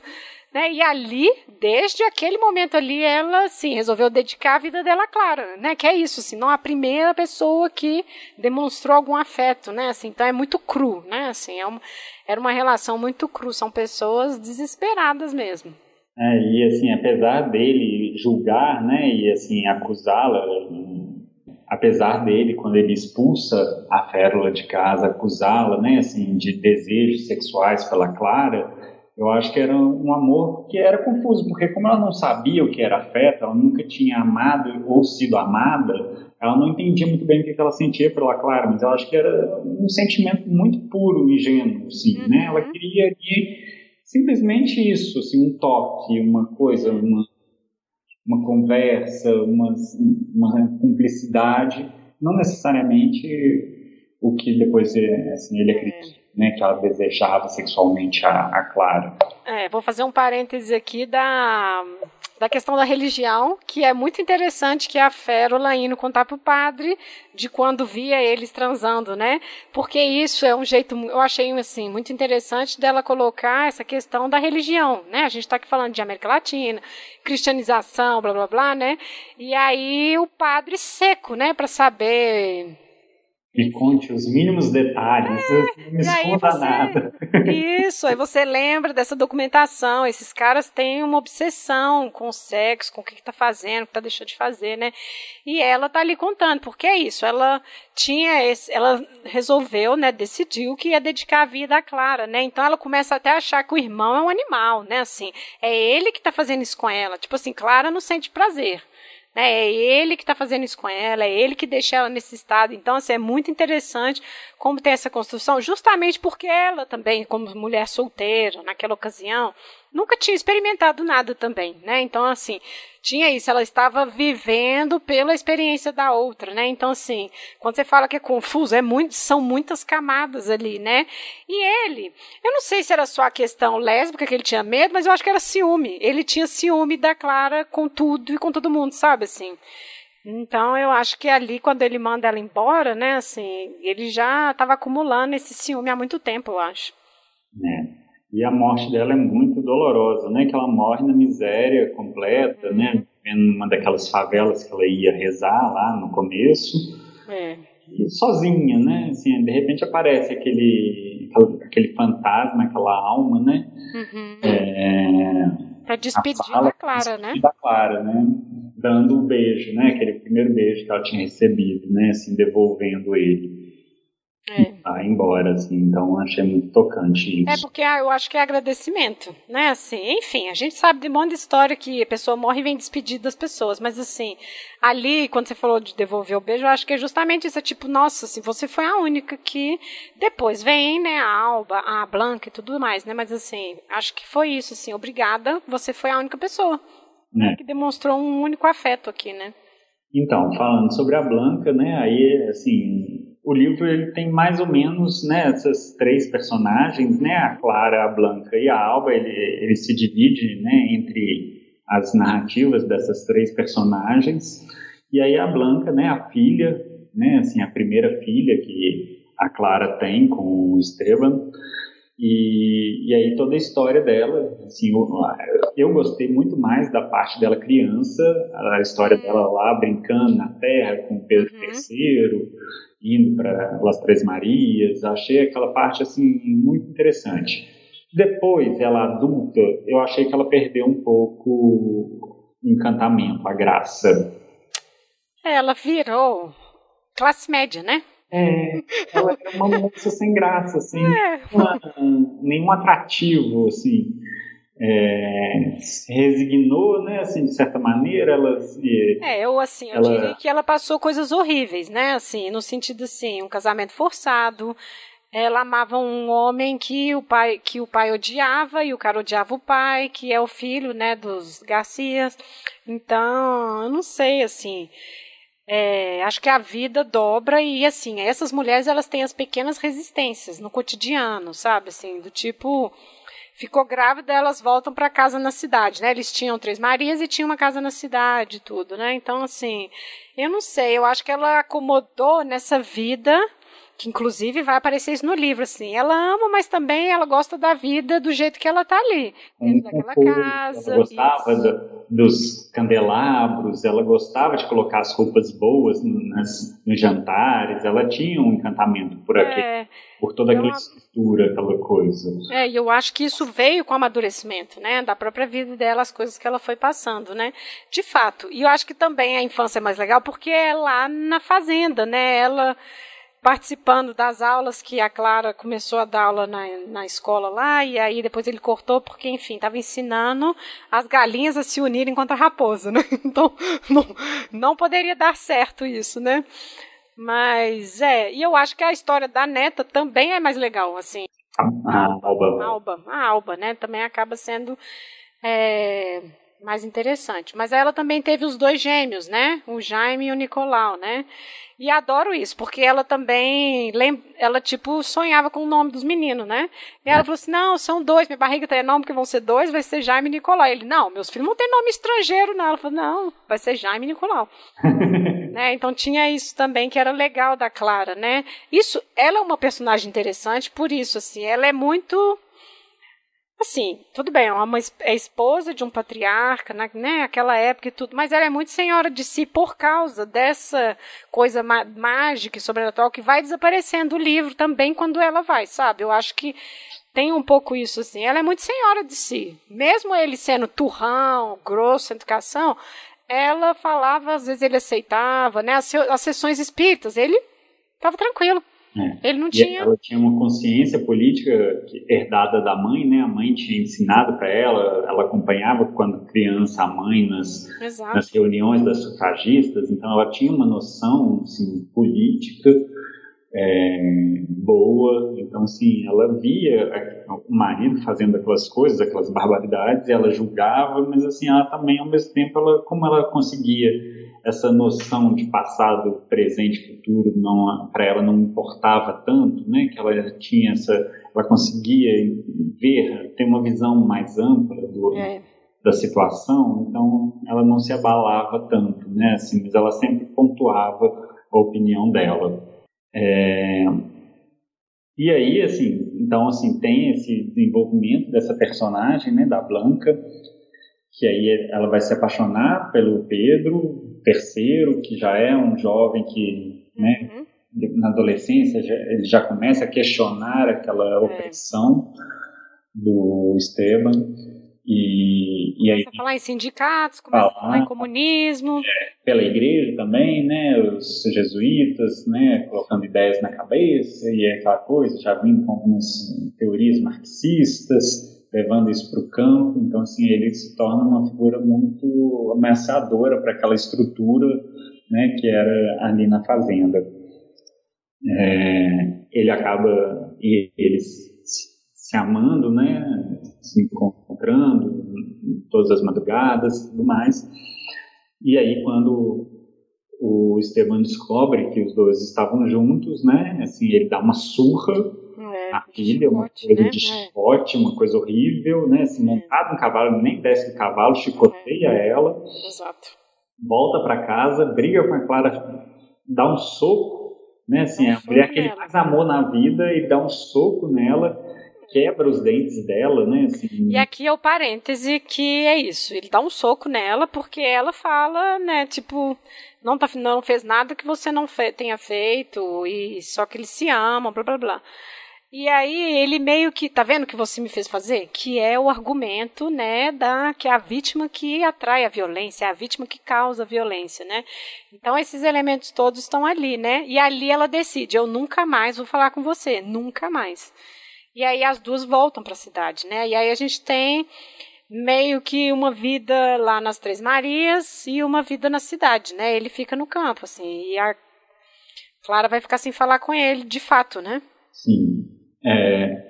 né? E ali, desde aquele momento ali, ela assim, resolveu dedicar a vida dela a Clara, né? Que é isso, assim, não a primeira pessoa que demonstrou algum afeto, né? Assim, então é muito cru, né? Assim, é uma, era uma relação muito cru, são pessoas desesperadas mesmo. É, e assim, apesar dele julgar, né, e assim acusá-la, apesar dele quando ele expulsa a Férula de casa, acusá-la, né, assim, de desejos sexuais pela Clara, eu acho que era um amor que era confuso, porque como ela não sabia o que era afeto, ela nunca tinha amado ou sido amada, ela não entendia muito bem o que ela sentia pela Clara, mas eu acho que era um sentimento muito puro e ingênuo, assim, uhum. né? Ela queria que simplesmente isso, assim, um toque, uma coisa, uma, uma conversa, uma, uma cumplicidade, não necessariamente o que depois assim, ele acredita, né, que ela desejava sexualmente a, a Clara. É, vou fazer um parêntese aqui da da questão da religião, que é muito interessante que a Férola indo contar para o padre de quando via eles transando, né? Porque isso é um jeito, eu achei assim muito interessante dela colocar essa questão da religião, né? A gente está aqui falando de América Latina, cristianização, blá blá blá, né? E aí o padre seco, né, para saber me conte os mínimos detalhes, é, não me esconda você, nada. Isso, aí você lembra dessa documentação. Esses caras têm uma obsessão com o sexo, com o que está fazendo, o que está deixando de fazer, né? E ela tá ali contando, porque é isso, ela tinha esse, ela resolveu, né, decidiu que ia dedicar a vida à Clara, né? Então ela começa até a achar que o irmão é um animal, né? Assim, é ele que está fazendo isso com ela. Tipo assim, Clara não sente prazer. Né? É ele que está fazendo isso com ela, é ele que deixa ela nesse estado. Então, assim, é muito interessante como tem essa construção, justamente porque ela também, como mulher solteira, naquela ocasião, nunca tinha experimentado nada também, né? Então, assim, tinha isso, ela estava vivendo pela experiência da outra, né? Então, assim, quando você fala que é confuso, é muito, são muitas camadas ali, né? E ele, eu não sei se era só a questão lésbica que ele tinha medo, mas eu acho que era ciúme. Ele tinha ciúme da Clara com tudo e com todo mundo, sabe, assim. Então eu acho que ali quando ele manda ela embora, né, assim, ele já estava acumulando esse ciúme há muito tempo, eu acho. É. E a morte dela é muito dolorosa, né? Que ela morre na miséria completa, uhum. né? Numa daquelas favelas que ela ia rezar lá no começo. É. E sozinha, né? Assim, de repente aparece aquele, aquele fantasma, aquela alma, né? Uhum. É, pra despedir da Clara, né? Da Clara, né? Dando o um beijo, né? Aquele primeiro beijo que ela tinha recebido, né? Assim, devolvendo ele é. tá embora, assim, então achei muito tocante isso. É porque eu acho que é agradecimento, né, assim, enfim, a gente sabe de um monte de história que a pessoa morre e vem despedir das pessoas, mas assim, ali, quando você falou de devolver o beijo, eu acho que é justamente isso, é tipo, nossa, assim, você foi a única que depois vem, né, a Alba, a Blanca e tudo mais, né, mas assim, acho que foi isso, assim, obrigada, você foi a única pessoa né, que demonstrou um único afeto aqui, né. Então, falando sobre a Blanca, né, aí, assim, o livro ele tem mais ou menos né, essas três personagens, né, a Clara, a Blanca e a Alba, ele, ele se divide né, entre as narrativas dessas três personagens, e aí a Blanca, né, a filha, né, assim, a primeira filha que a Clara tem com o Esteban, e, e aí toda a história dela, assim, eu, eu gostei muito mais da parte dela criança, a história dela lá brincando na terra com Pedro uhum. III, indo para Las Três Marias, achei aquela parte assim muito interessante. Depois, ela adulta, eu achei que ela perdeu um pouco o encantamento, a graça. É, ela virou classe média, né? É, ela era uma moça sem graça, assim, é. nenhum atrativo, assim é, resignou, né, assim, de certa maneira, ela É, eu assim, eu ela... diria que ela passou coisas horríveis, né, assim, no sentido assim, um casamento forçado, ela amava um homem que o pai que o pai odiava e o cara odiava o pai, que é o filho, né, dos Garcias. Então, eu não sei, assim, é, acho que a vida dobra e assim essas mulheres elas têm as pequenas resistências no cotidiano, sabe, assim, do tipo ficou grávida, elas voltam para casa na cidade, né? Eles tinham três Marias e tinham uma casa na cidade, tudo, né? Então, assim, eu não sei, eu acho que ela acomodou nessa vida que inclusive vai aparecer isso no livro, assim. Ela ama, mas também ela gosta da vida do jeito que ela tá ali, dentro daquela casa. Ela gostava do, dos candelabros, ela gostava de colocar as roupas boas nas, nos jantares, ela tinha um encantamento por aqui, é, por toda aquela estrutura, aquela coisa. É, e eu acho que isso veio com o amadurecimento, né, da própria vida dela, as coisas que ela foi passando, né, de fato. E eu acho que também a infância é mais legal porque é lá na fazenda, né, ela participando das aulas que a Clara começou a dar aula na, na escola lá, e aí depois ele cortou porque, enfim, estava ensinando as galinhas a se unirem contra a raposa, né? Então, não, não poderia dar certo isso, né? Mas, é, e eu acho que a história da neta também é mais legal, assim. A Alba. A Alba, a Alba né? Também acaba sendo é, mais interessante. Mas ela também teve os dois gêmeos, né? O Jaime e o Nicolau, né? E adoro isso, porque ela também, ela tipo sonhava com o nome dos meninos, né? E ela falou assim: não, são dois, minha barriga tá enorme, porque vão ser dois, vai ser Jaime e Nicolau. Ele, não, meus filhos não têm nome estrangeiro, não. Ela falou: não, vai ser Jaime e Nicolau. né? Então tinha isso também que era legal da Clara, né? Isso, ela é uma personagem interessante por isso, assim, ela é muito Assim, tudo bem, é uma é esposa de um patriarca, né, né, aquela época e tudo, mas ela é muito senhora de si por causa dessa coisa má mágica e sobrenatural que vai desaparecendo do livro também quando ela vai, sabe? Eu acho que tem um pouco isso, assim. Ela é muito senhora de si. Mesmo ele sendo turrão, grosso, sem educação, ela falava, às vezes ele aceitava, né? As, as sessões espíritas, ele estava tranquilo. É. Ele não tinha. ela tinha uma consciência política herdada da mãe, né? A mãe tinha ensinado para ela, ela acompanhava quando criança a mãe nas, nas, reuniões das sufragistas, então ela tinha uma noção assim, política é, boa. Então, assim, ela via o marido fazendo aquelas coisas, aquelas barbaridades, ela julgava, mas assim, ela também, ao mesmo tempo, ela, como ela conseguia essa noção de passado, presente, futuro, não para ela não importava tanto, né? Que ela tinha essa, ela conseguia ver, ter uma visão mais ampla do, é. da situação, então ela não se abalava tanto, né? Assim, mas ela sempre pontuava a opinião dela. É, e aí, assim, então assim tem esse desenvolvimento dessa personagem, né, da Blanca, que aí ela vai se apaixonar pelo Pedro, terceiro, que já é um jovem que, né, uhum. na adolescência, já, ele já começa a questionar aquela é. opressão do Esteban. E, e aí, começa a falar em sindicatos, começa falar, a falar em comunismo. É, pela igreja também, né, os jesuítas, né, colocando ideias na cabeça e aquela coisa, já vindo com algumas teorias marxistas levando isso para o campo. Então, assim, ele se torna uma figura muito ameaçadora para aquela estrutura né, que era ali na fazenda. É, ele acaba, eles se amando, né, se encontrando todas as madrugadas e tudo mais. E aí, quando o Esteban descobre que os dois estavam juntos, né, assim, ele dá uma surra a filha, uma coisa né? de é. chicote, uma coisa horrível, né? Se montar no cavalo, nem desce do cavalo, chicoteia é. ela. Exato. Volta para casa, briga com a Clara, dá um soco, né? Assim, é a mulher que ele mais amou na vida e dá um soco nela quebra os dentes dela, né? Assim. E aqui é o parêntese que é isso. Ele dá um soco nela porque ela fala, né? Tipo, não, tá, não fez nada que você não fe tenha feito e só que eles se amam, blá blá blá. E aí ele meio que, tá vendo que você me fez fazer? Que é o argumento, né, da que é a vítima que atrai a violência, é a vítima que causa a violência, né? Então esses elementos todos estão ali, né? E ali ela decide, eu nunca mais vou falar com você, nunca mais. E aí as duas voltam para a cidade, né? E aí a gente tem meio que uma vida lá nas Três Marias e uma vida na cidade, né? Ele fica no campo, assim, e a Clara vai ficar sem falar com ele, de fato, né? Sim. É,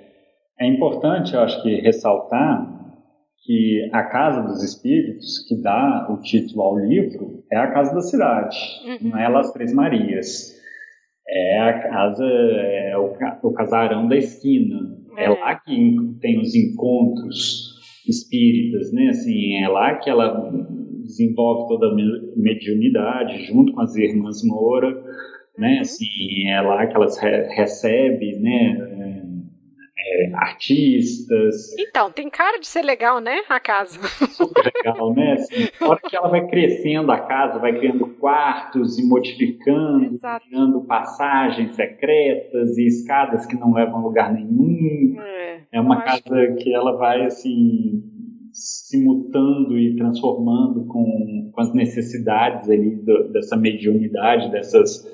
é importante, eu acho que, ressaltar que a Casa dos Espíritos, que dá o título ao livro, é a Casa da Cidade, uhum. não é Las Três Marias. É a casa, é o, o casarão da esquina. É. é lá que tem os encontros espíritas, né? Assim, é lá que ela desenvolve toda a mediunidade junto com as irmãs Moura, né? Uhum. Assim, é lá que elas re recebem, né? É, artistas. Então, tem cara de ser legal, né, a casa? Super legal, né? Assim, na hora que ela vai crescendo a casa, vai criando quartos e modificando, Exato. criando passagens secretas e escadas que não levam a lugar nenhum. É, é uma casa que... que ela vai, assim, se mutando e transformando com, com as necessidades ali do, dessa mediunidade, dessas,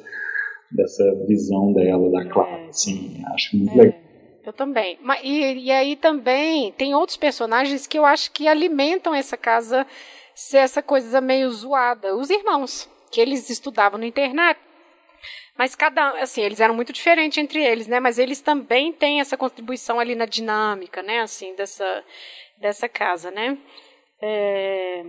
dessa visão dela, da Clara, é. assim, acho muito é. legal. Eu também. E, e aí também tem outros personagens que eu acho que alimentam essa casa essa coisa meio zoada. Os irmãos, que eles estudavam no internato. Mas cada, assim, eles eram muito diferentes entre eles, né? Mas eles também têm essa contribuição ali na dinâmica, né? Assim, dessa, dessa casa, né? É...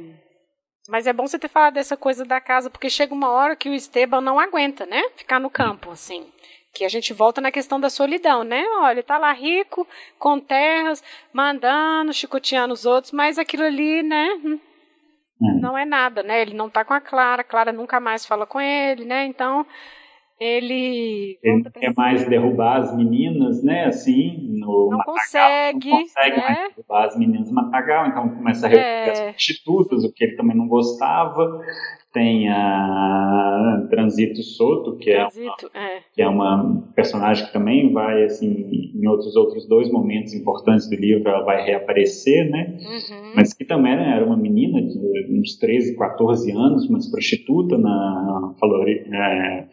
Mas é bom você ter falado dessa coisa da casa, porque chega uma hora que o Esteban não aguenta, né? Ficar no campo, assim. Que a gente volta na questão da solidão, né? Olha, ele tá lá rico, com terras, mandando, chicoteando os outros, mas aquilo ali, né? Hum, hum. Não é nada, né? Ele não tá com a Clara, a Clara nunca mais fala com ele, né? Então, ele. Ele quer mais derrubar as meninas, né? Assim, no não Matagal, consegue. Não consegue né? mais derrubar as meninas no Matagal, então começa a repetir é... as prostitutas, o que ele também não gostava. Tem a Transito Soto, que, Transito, é, uma, é. que é uma personagem que também vai, assim, em outros outros dois momentos importantes do livro, ela vai reaparecer, né? Uhum. Mas que também era uma menina de uns 13, 14 anos, uma prostituta na Falori, é,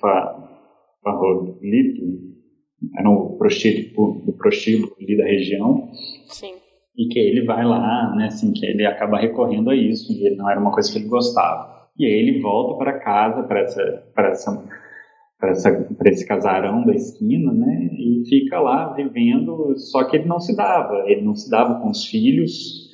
era um prostíbulo, o prostíbulo ali da região. Sim. E que ele vai lá, né, assim, que ele acaba recorrendo a isso, e não era uma coisa que ele gostava. E aí ele volta para casa, para essa, para essa, para essa, esse casarão da esquina, né, e fica lá vivendo, só que ele não se dava, ele não se dava com os filhos,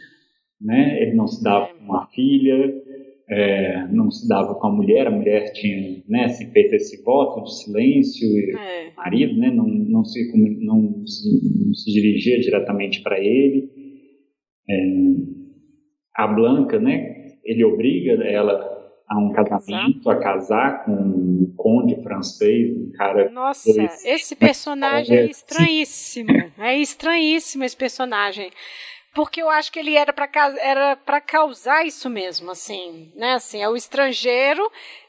né, ele não se dava com a filha, é, não se dava com a mulher, a mulher tinha né, assim, feito esse voto de silêncio, e é. o marido né, não, não, se, não, se, não se dirigia diretamente para ele. É, a Blanca, né, ele obriga ela a um casamento, a casar com um conde francês, um cara. Nossa, esse personagem é estranhíssimo. É estranhíssimo esse personagem porque eu acho que ele era para era para causar isso mesmo, assim, né? Assim, é o estrangeiro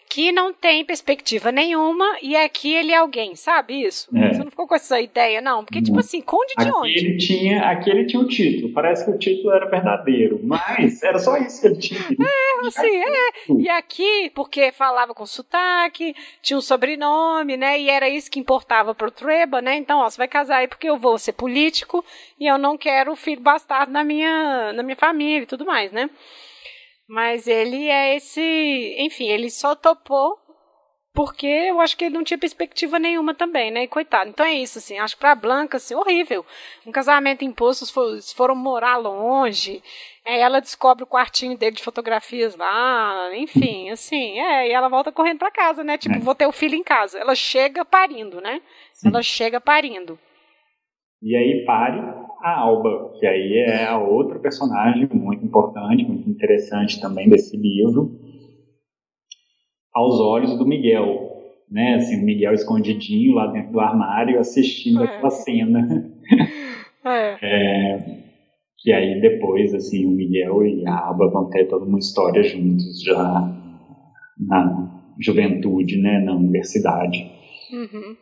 que não tem perspectiva nenhuma e aqui ele é alguém, sabe isso? É. Você não ficou com essa ideia, não? Porque, tipo assim, conde de aqui onde? Ele tinha, aqui ele tinha o título, parece que o título era verdadeiro, mas era só isso que ele tinha. É, assim, é. E aqui, porque falava com sotaque, tinha um sobrenome, né? E era isso que importava pro Treba, né? Então, ó, você vai casar aí porque eu vou ser político e eu não quero filho bastardo na minha, na minha família e tudo mais, né? Mas ele é esse. Enfim, ele só topou porque eu acho que ele não tinha perspectiva nenhuma também, né? E coitado. Então é isso, assim. Acho que pra Blanca, assim, horrível. Um casamento imposto, foram morar longe. Aí ela descobre o quartinho dele de fotografias lá. Enfim, assim. É, e ela volta correndo pra casa, né? Tipo, é. vou ter o filho em casa. Ela chega parindo, né? Sim. Ela chega parindo. E aí pare a Alba, que aí é a outra personagem muito importante, muito interessante também desse livro, aos olhos do Miguel, né? Assim, o Miguel escondidinho lá dentro do armário assistindo é. aquela cena. É. é. que aí depois, assim, o Miguel e a Alba vão ter toda uma história juntos já na juventude, né? Na universidade. Uhum.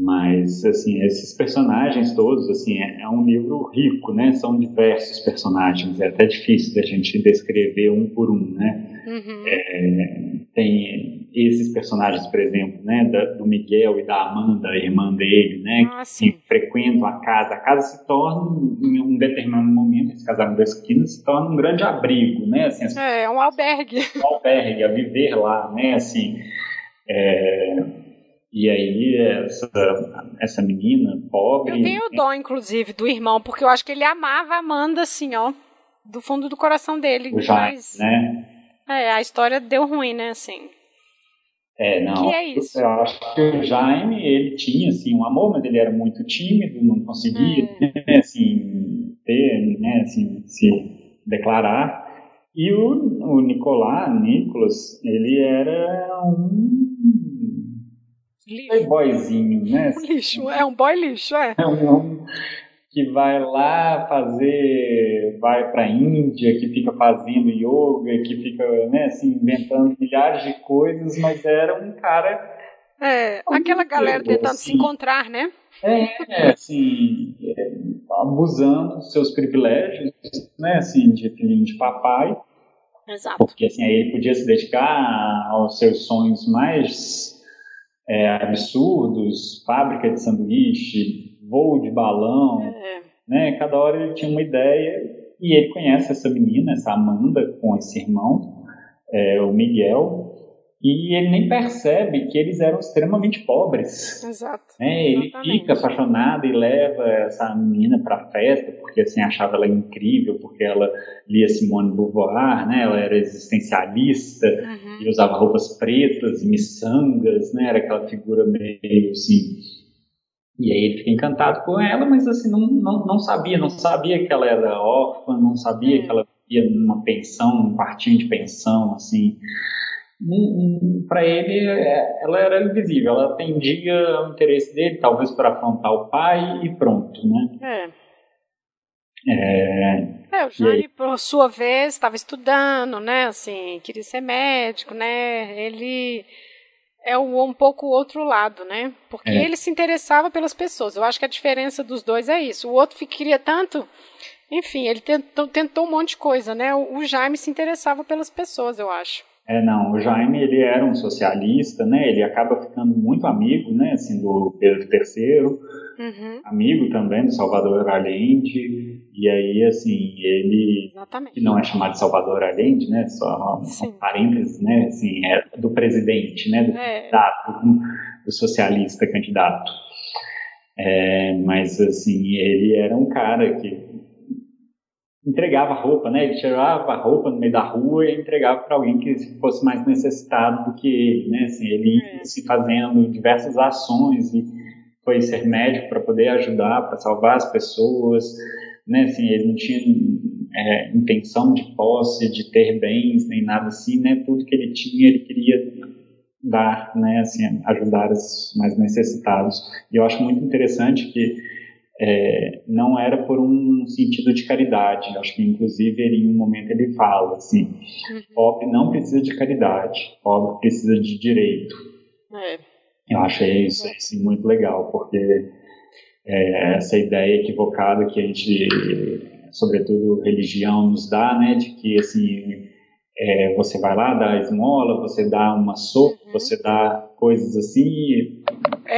Mas, assim, esses personagens todos, assim, é, é, um livro rico, né? São diversos personagens, é até difícil da gente descrever um por um, né? Uhum. É, tem esses personagens, por exemplo, né? Da, do Miguel e da Amanda, a irmã dele, né? Ah, que frequentam a casa. A casa se torna, em um determinado momento, esse casal da esquina, se torna um grande abrigo, né? Assim, é, é um albergue. Um albergue, a viver lá, né? Assim, é, e aí, essa, essa menina pobre. Eu tenho dó, inclusive, do irmão, porque eu acho que ele amava a Amanda, assim, ó. Do fundo do coração dele. O Jaime, mas, né? É, a história deu ruim, né, assim. É, não. Que é isso? Eu acho que o Jaime, ele tinha, assim, um amor, mas ele era muito tímido, não conseguia, é. né, assim, ter, né, assim, se declarar. E o, o Nicolás, Nicolas, ele era um lixo. Playboyzinho, né? Um lixo, é um boy lixo, é. É um homem que vai lá fazer, vai para a Índia, que fica fazendo yoga, que fica, né, assim, inventando milhares de coisas, mas era um cara... É, aquela galera tentando assim. se encontrar, né? É, assim, é, abusando dos seus privilégios, né, assim, de filhinho de papai. Exato. Porque, assim, aí ele podia se dedicar aos seus sonhos mais é, absurdos, fábrica de sanduíche, voo de balão, é. né? Cada hora ele tinha uma ideia e ele conhece essa menina, essa Amanda, com esse irmão, é, o Miguel, e ele nem percebe que eles eram extremamente pobres. Exato. Né? Ele fica apaixonado e leva essa menina para a festa porque assim achava ela incrível, porque ela lia Simone de Beauvoir, né? Ela era existencialista Uhum. e usava roupas pretas e miçangas, né? Era aquela figura meio assim. E aí ele fica encantado com ela, mas assim não, não, não sabia, não sabia que ela era órfã, não sabia Hum. que ela ia numa pensão, num quartinho de pensão, assim para ele é, ela era invisível, ela atendia ao interesse dele, talvez para afrontar o pai e pronto, né? É. É, É, o Jaime, por sua vez, estava estudando, né? Assim, queria ser médico, né? Ele é um, um pouco o outro lado, né? Porque É. ele se interessava pelas pessoas. Eu acho que a diferença dos dois é isso. O outro queria tanto. Enfim, ele tentou, tentou um monte de coisa, né? O, o Jaime se interessava pelas pessoas, eu acho. É, não, o Jaime ele era um socialista, né? Ele acaba ficando muito amigo, né? Assim, do Pedro III, Uhum, amigo também do Salvador Allende, e aí, assim, ele exatamente. que não é chamado de Salvador Allende, né? Só um parênteses, né? Assim, é do presidente, né? Do É, candidato, do socialista candidato. É, mas assim, ele era um cara que entregava roupa, né? Ele tirava a roupa no meio da rua e entregava para alguém que fosse mais necessitado do que ele, né? Assim, ele ia É. se fazendo diversas ações e foi ser médico para poder ajudar, para salvar as pessoas, né? Assim, ele não tinha é, intenção de posse, de ter bens, nem nada assim, né? Tudo que ele tinha, ele queria dar, né? Assim, ajudar os mais necessitados. E eu acho muito interessante que é, não era por um sentido de caridade. Acho que, inclusive, ele, em um momento ele fala assim: Uhum. pobre não precisa de caridade, pobre precisa de direito. é. Eu achei isso assim, muito legal, porque é, essa ideia equivocada que a gente, sobretudo religião, nos dá, né, de que assim é, você vai lá, dá esmola, você dá uma sopa, Uhum. você dá coisas assim,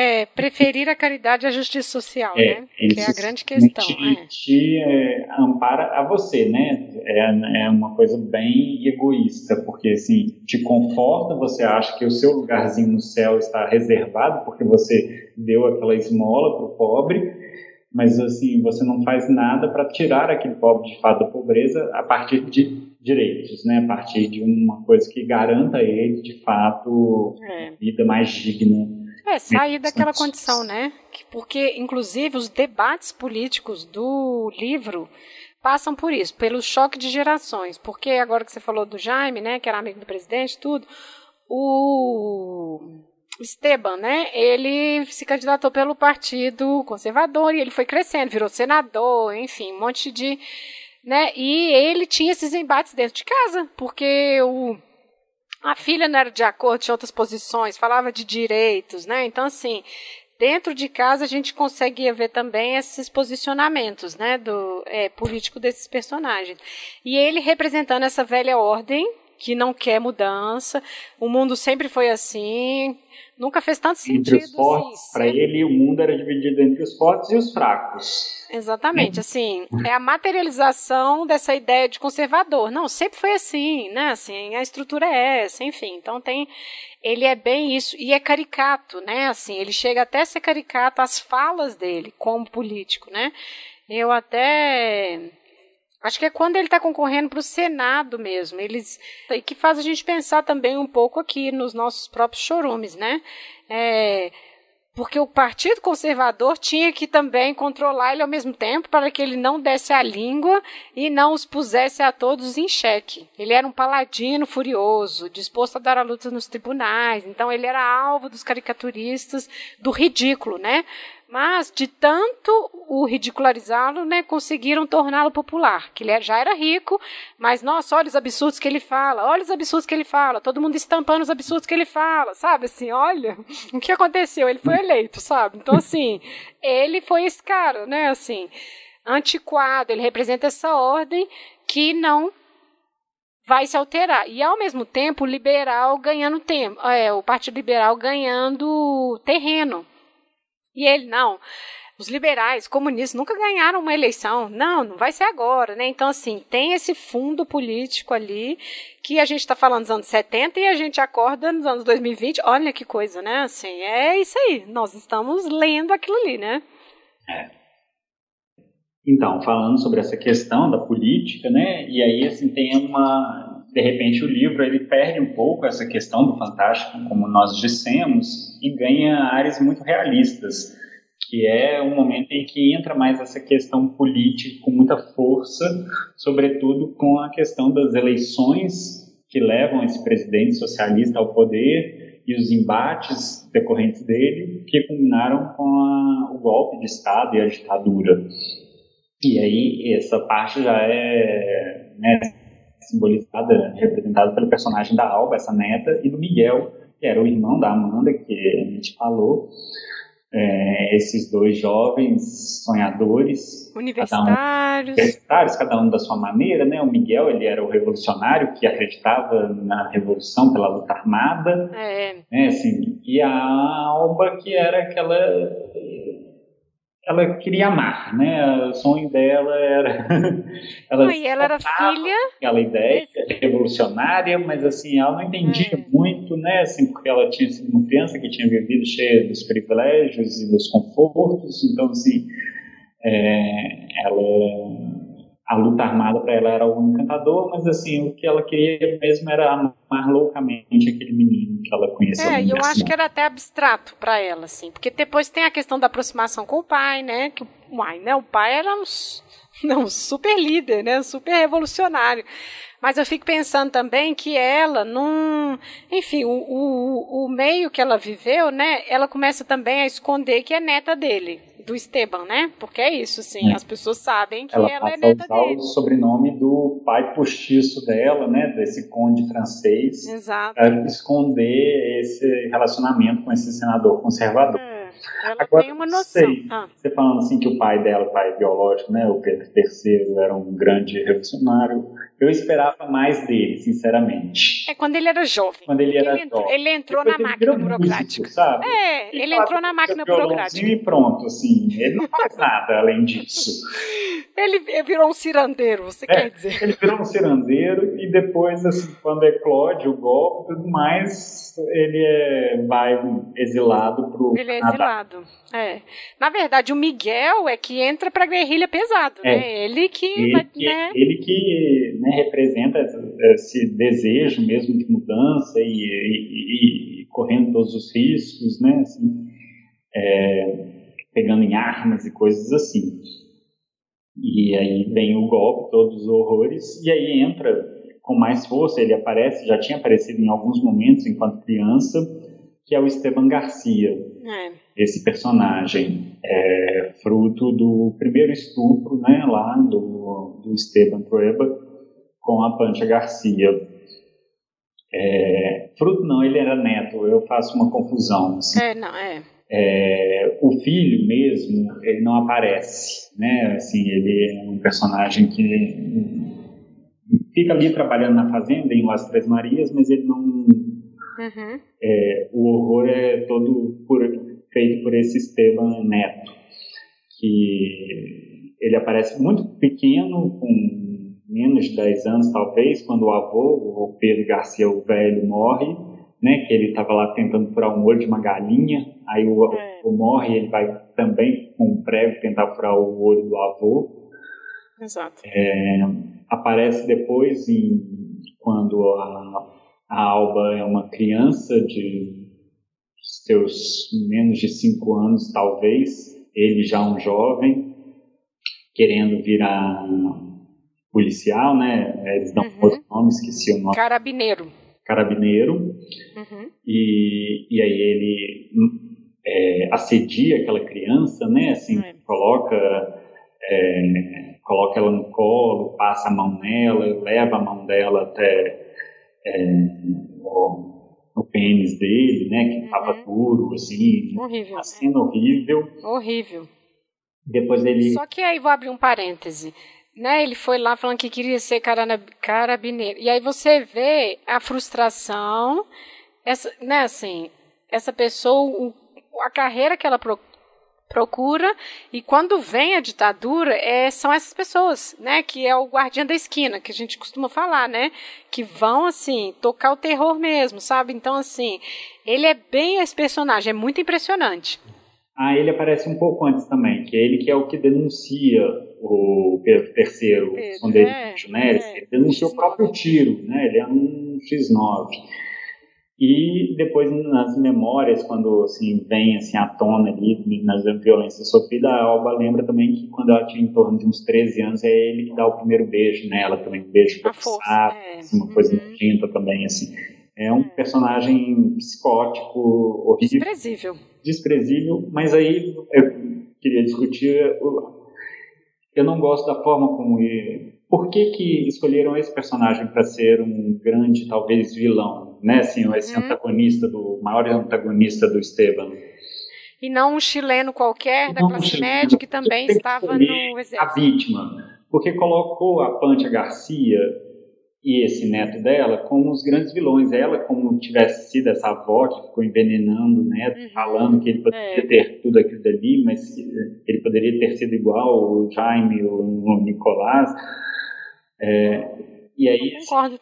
É, preferir a caridade à justiça social, É, né? Que é a grande questão. te, é. te, é, ampara a você, né? É, é uma coisa bem egoísta, porque assim, te conforta, você acha que o seu lugarzinho no céu está reservado porque você deu aquela esmola para o pobre, mas assim, você não faz nada para tirar aquele pobre de fato da pobreza a partir de direitos, né? A partir de uma coisa que garanta ele de fato É. vida mais digna. É, sair daquela condição, né? Que- Porque, inclusive, os debates políticos do livro passam por isso, pelo choque de gerações. Porque agora que você falou do Jaime, né, que era amigo do presidente, tudo, o Esteban, né, ele se candidatou pelo Partido Conservador e ele foi crescendo, virou senador, enfim, um monte de, né, e ele tinha esses embates dentro de casa, porque o a filha não era de acordo, tinha outras posições, falava de direitos, né? Então, assim, dentro de casa a gente conseguia ver também esses posicionamentos, né, do é, político desses personagens. E ele representando essa velha ordem que não quer mudança, o mundo sempre foi assim, nunca fez tanto sentido. entre os fortes, assim, para ser- ele o mundo era dividido entre os fortes e os fracos. Exatamente, assim, é a materialização dessa ideia de conservador. Não, sempre foi assim, né? Assim, a estrutura é essa, enfim. Então tem, ele é bem isso e é caricato, né? Assim, ele chega até a ser caricato as falas dele como político, né? Eu até Acho que é quando ele está concorrendo para o Senado mesmo. Eles e que faz a gente pensar também um pouco aqui nos nossos próprios chorumes, né? É, porque o Partido Conservador tinha que também controlar ele ao mesmo tempo para que ele não desse a língua e não os pusesse a todos em xeque. Ele era um paladino furioso, disposto a dar a luta nos tribunais, então ele era alvo dos caricaturistas, do ridículo, né? Mas, de tanto o ridicularizá-lo, né, conseguiram torná-lo popular. Que ele já era rico, mas, nossa, olha os absurdos que ele fala, olha os absurdos que ele fala, todo mundo estampando os absurdos que ele fala, sabe? Assim, olha o que aconteceu, ele foi eleito, sabe? Então, assim, ele foi esse cara, né, assim, antiquado, ele representa essa ordem que não vai se alterar. E, ao mesmo tempo, o liberal ganhando tempo, é, o Partido Liberal ganhando terreno. E ele, não, os liberais, comunistas nunca ganharam uma eleição. Não, não vai ser agora, né? Então, assim, tem esse fundo político ali que a gente está falando dos anos 70 e a gente acorda nos anos 2020. Olha que coisa, né? Assim, é isso aí. Nós estamos lendo aquilo ali, né? É. Então, falando sobre essa questão da política, né? E aí, assim, tem uma. De repente, o livro ele perde um pouco essa questão do fantástico, como nós dissemos, e ganha áreas muito realistas que é um momento em que entra mais essa questão política com muita força, sobretudo com a questão das eleições que levam esse presidente socialista ao poder e os embates decorrentes dele, que culminaram com a, o golpe de Estado e a ditadura. E aí essa parte já é né, simbolizada, representada pelo personagem da Alba, essa neta, e do Miguel, que era o irmão da Amanda, que a gente falou, é, esses dois jovens sonhadores, universitários. Cada um, universitários, cada um da sua maneira, né? O Miguel ele era o revolucionário que acreditava na revolução pela luta armada, é. né? Assim, e a Alba que era aquela ela queria amar, né? O sonho dela era. ela, não, e ela era filha. Aquela ideia desse... revolucionária, mas assim, ela não entendia é. muito, né? Assim, porque ela tinha sido uma criança que tinha vivido cheia dos privilégios e dos confortos, então, assim, é, ela a luta armada para ela era algo encantador, mas assim, o que ela queria mesmo era amar loucamente aquele menino que ela conheceu. É, e eu acho que era até abstrato para ela, assim, porque depois tem a questão da aproximação com o pai, né? Que uai, né? O pai era um, não, super líder, né? Super revolucionário. Mas eu fico pensando também que ela, num. Enfim, o, o, o meio que ela viveu, né? Ela começa também a esconder que é neta dele do Esteban, né? Porque é isso, sim. É. As pessoas sabem que ela, ela é neta a usar dele. o sobrenome do pai postiço dela, né? Desse conde francês. Exato. Para esconder esse relacionamento com esse senador conservador. É. Ela Agora, tem uma noção. Sei, ah. Você falando assim que o pai dela, o pai biológico, né, o Pedro III, era um grande revolucionário. Eu esperava mais dele, sinceramente. É quando ele era jovem. Quando ele era ele entrou, jovem. Ele entrou Depois na máquina burocrática. Músico, sabe? É, ele, ele entrou na máquina burocrática. E pronto, assim. Ele não faz nada além disso. ele virou um cirandeiro, você é, quer dizer? Ele virou um cirandeiro e depois, assim, quando eclode o golpe e tudo mais, ele é, vai exilado pro. Ele é exilado. É. Na verdade, o Miguel é que entra pra guerrilha pesado, é. né? Ele que. Ele né? ele que né, representa esse desejo mesmo de mudança e, e, e correndo todos os riscos, né? Assim, é, pegando em armas e coisas assim. E aí vem o golpe, todos os horrores, e aí entra com mais força. Ele aparece, já tinha aparecido em alguns momentos enquanto criança, que é o Esteban Garcia. É. Esse personagem é fruto do primeiro estupro, né, lá do, do Esteban Trueba com a Pancha Garcia. É, fruto não, ele era neto, eu faço uma confusão. Assim. É, não, é. É, o filho mesmo, ele não aparece, né? Assim, ele é um personagem que fica ali trabalhando na fazenda em Las Três Marias, mas ele não. Uhum. É, o horror é todo por, feito por esse Esteban Neto, que ele aparece muito pequeno, com menos de 10 anos talvez, quando o avô, o Pedro Garcia, o velho, morre, né, que ele estava lá tentando furar um olho de uma galinha, aí o, é. o morre ele vai também com um prego tentar furar o olho do avô. Exato. É, aparece depois em, quando a, a Alba é uma criança de seus menos de 5 anos, talvez, ele já um jovem, querendo virar policial, né? Eles dão uhum. outros nomes, esqueci o nome. Carabineiro. Carabineiro. Uhum. E, e aí ele é, assedia aquela criança, né? Assim, uhum. coloca, é, coloca ela no colo, passa a mão nela, leva a mão dela até é, o, o pênis dele, né? Que estava uhum. duro, assim. Horrível. Uma cena horrível. Horrível. Depois ele. Só que aí vou abrir um parêntese né, ele foi lá falando que queria ser carabineiro. E aí você vê a frustração, essa, né, assim, essa pessoa, a carreira que ela pro, procura e quando vem a ditadura é, são essas pessoas, né, que é o guardião da esquina que a gente costuma falar, né, que vão assim tocar o terror mesmo, sabe? Então assim, ele é bem esse personagem, é muito impressionante. Ah, ele aparece um pouco antes também, que é ele que é o que denuncia o Pedro III, o esconderijo, é, né? Ele é, denuncia o próprio tiro, né? Ele é um X9. E depois nas memórias, quando assim, vem assim, à tona ali, nas violências sofridas, a Alba lembra também que quando ela tinha em torno de uns 13 anos, é ele que dá o primeiro beijo nela também, um beijo forçado, é. assim, uma coisa uhum. nojenta também, assim. É um é. personagem psicótico, horrível. Desprezível. Desprezível, mas aí eu queria discutir, eu não gosto da forma como ele por que, que escolheram esse personagem para ser um grande, talvez, vilão, né? Assim, esse uhum. antagonista, do maior antagonista do Esteban. E não um chileno qualquer da classe um média que também estava no exército. A vítima, porque colocou a Pantia Garcia e esse neto dela como os grandes vilões. Ela, como tivesse sido essa avó que ficou envenenando o neto, uhum. falando que ele poderia é. ter tudo aquilo dali, mas ele poderia ter sido igual o Jaime ou o Nicolás. É, e aí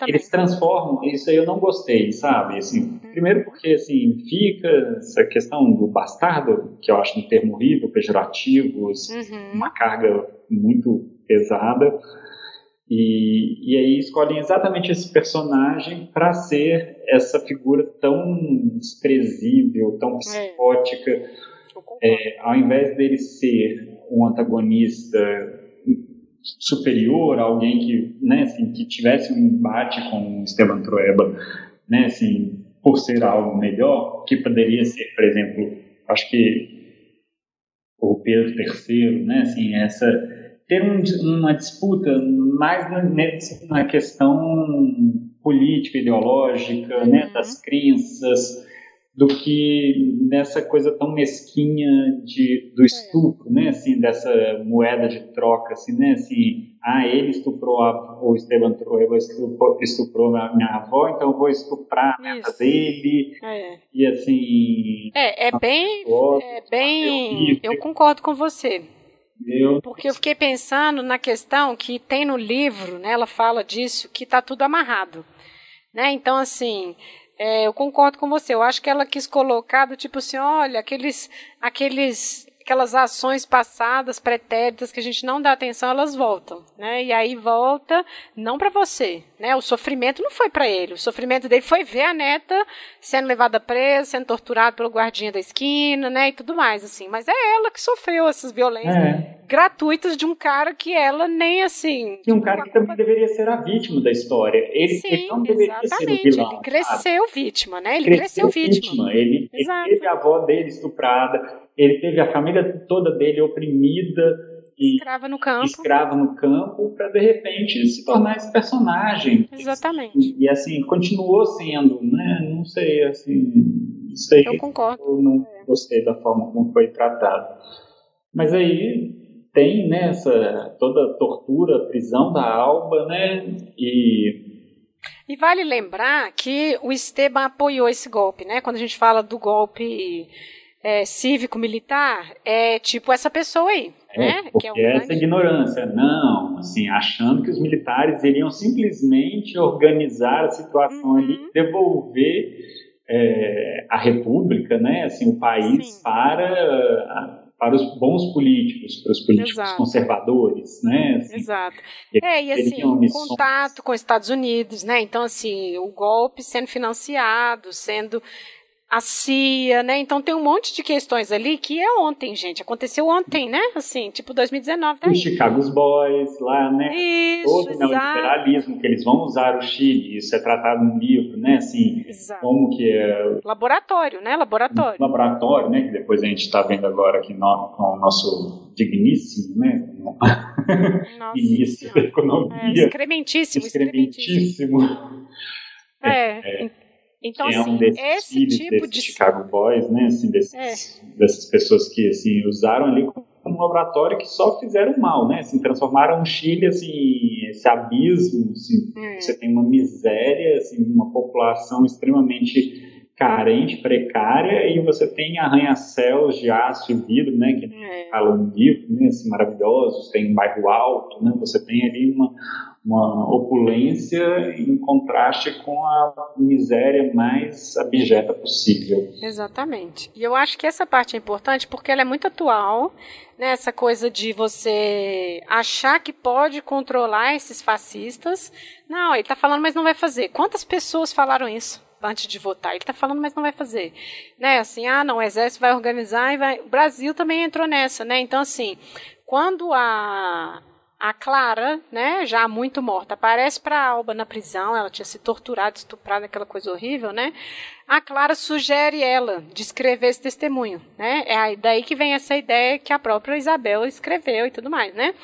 eles transformam, isso aí eu não gostei, sabe? Assim, uhum. Primeiro porque assim, fica essa questão do bastardo, que eu acho um termo horrível, pejorativo, uhum. uma carga muito pesada. E, e aí escolhem exatamente esse personagem para ser essa figura tão desprezível, tão é. psicótica. É, ao invés dele ser um antagonista superior, alguém que, né, assim, que tivesse um embate com Esteban Trueba, né, assim, por ser algo melhor, que poderia ser, por exemplo, acho que o Pedro III, né, assim, essa ter um, uma disputa mais na, na questão política, ideológica, né, uhum. das crenças, do que nessa coisa tão mesquinha de, do é. estupro, né, assim, dessa moeda de troca, assim, né, assim, ah, ele estuprou a, o Esteban Trueba estuprou, estuprou a minha avó, então eu vou estuprar a neta dele, é. e assim... É, é bem, é bem, eu concordo com você, eu... Porque eu fiquei pensando na questão que tem no livro, né, ela fala disso, que está tudo amarrado. Né? Então, assim, é, eu concordo com você. Eu acho que ela quis colocar do tipo assim, olha, aqueles, aqueles aquelas ações passadas, pretéritas que a gente não dá atenção, elas voltam, né? E aí volta não para você, né? O sofrimento não foi para ele, o sofrimento dele foi ver a neta sendo levada presa, sendo torturada pelo guardinha da esquina, né? E tudo mais assim. Mas é ela que sofreu essas violências é. gratuitas de um cara que ela nem assim. E um cara que também deveria ser a vítima da história. Ele, Sim, ele não deveria exatamente. ser o vilão. Ele cresceu sabe? vítima, né? Ele cresceu, cresceu vítima. vítima. Ele, ele teve a avó dele estuprada, ele teve a família toda dele oprimida e escrava no campo, escrava no campo para de repente se tornar esse personagem. Exatamente. E, e, assim continuou sendo, né? Não sei, assim, não sei. Eu concordo. Eu não gostei da forma como foi tratado. Mas aí tem né, essa, toda a tortura, prisão da Alba, né? E e vale lembrar que o Esteban apoiou esse golpe, né? Quando a gente fala do golpe é, cívico-militar é tipo essa pessoa aí. É, né? que é, um essa ignorância, não, assim, achando que os militares iriam simplesmente organizar a situação uhum. ali, devolver é, a república, né, assim, o país Sim. para para os bons políticos, para os políticos Exato. conservadores, né? Assim, Exato. É, e assim, o contato com os Estados Unidos, né? Então, assim, o golpe sendo financiado, sendo a CIA, né? Então tem um monte de questões ali que é ontem, gente. Aconteceu ontem, né? Assim, tipo 2019. Tá Os Chicago Boys lá, né? Isso, Todo o neoliberalismo que eles vão usar o Chile, isso é tratado no livro, né? Assim, exato. como que é... Laboratório, né? Laboratório. Laboratório, né? Que depois a gente está vendo agora aqui no, com o nosso digníssimo, né? Início da economia. É, excrementíssimo, excrementíssimo. É, é, é. Então, é um assim, esse tipo de Chicago Boys, né, assim, desses, é. dessas pessoas que assim usaram ali como um laboratório que só fizeram mal, né, assim, transformaram o Chile assim, esse abismo, assim, hum. você tem uma miséria, assim, uma população extremamente carente, precária, e você tem arranha-céus de aço e vidro, né, que é. falam livro, né, assim, maravilhosos, tem um bairro alto, né, você tem ali uma, uma opulência em contraste com a miséria mais abjeta possível. Exatamente. E eu acho que essa parte é importante porque ela é muito atual, né, essa coisa de você achar que pode controlar esses fascistas. Não, ele está falando, mas não vai fazer. Quantas pessoas falaram isso? antes de votar. Ele está falando, mas não vai fazer. Né? Assim, ah, não, o exército vai organizar e vai. O Brasil também entrou nessa, né? Então, assim, quando a, a Clara, né, já muito morta, aparece para Alba na prisão, ela tinha se torturado, estuprado, aquela coisa horrível, né? A Clara sugere ela de escrever esse testemunho, né? É daí que vem essa ideia que a própria Isabel escreveu e tudo mais, né?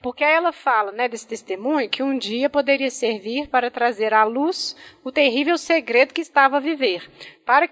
Porque ela fala, né, desse testemunho que um dia poderia servir para trazer à luz o terrível segredo que estava a viver, para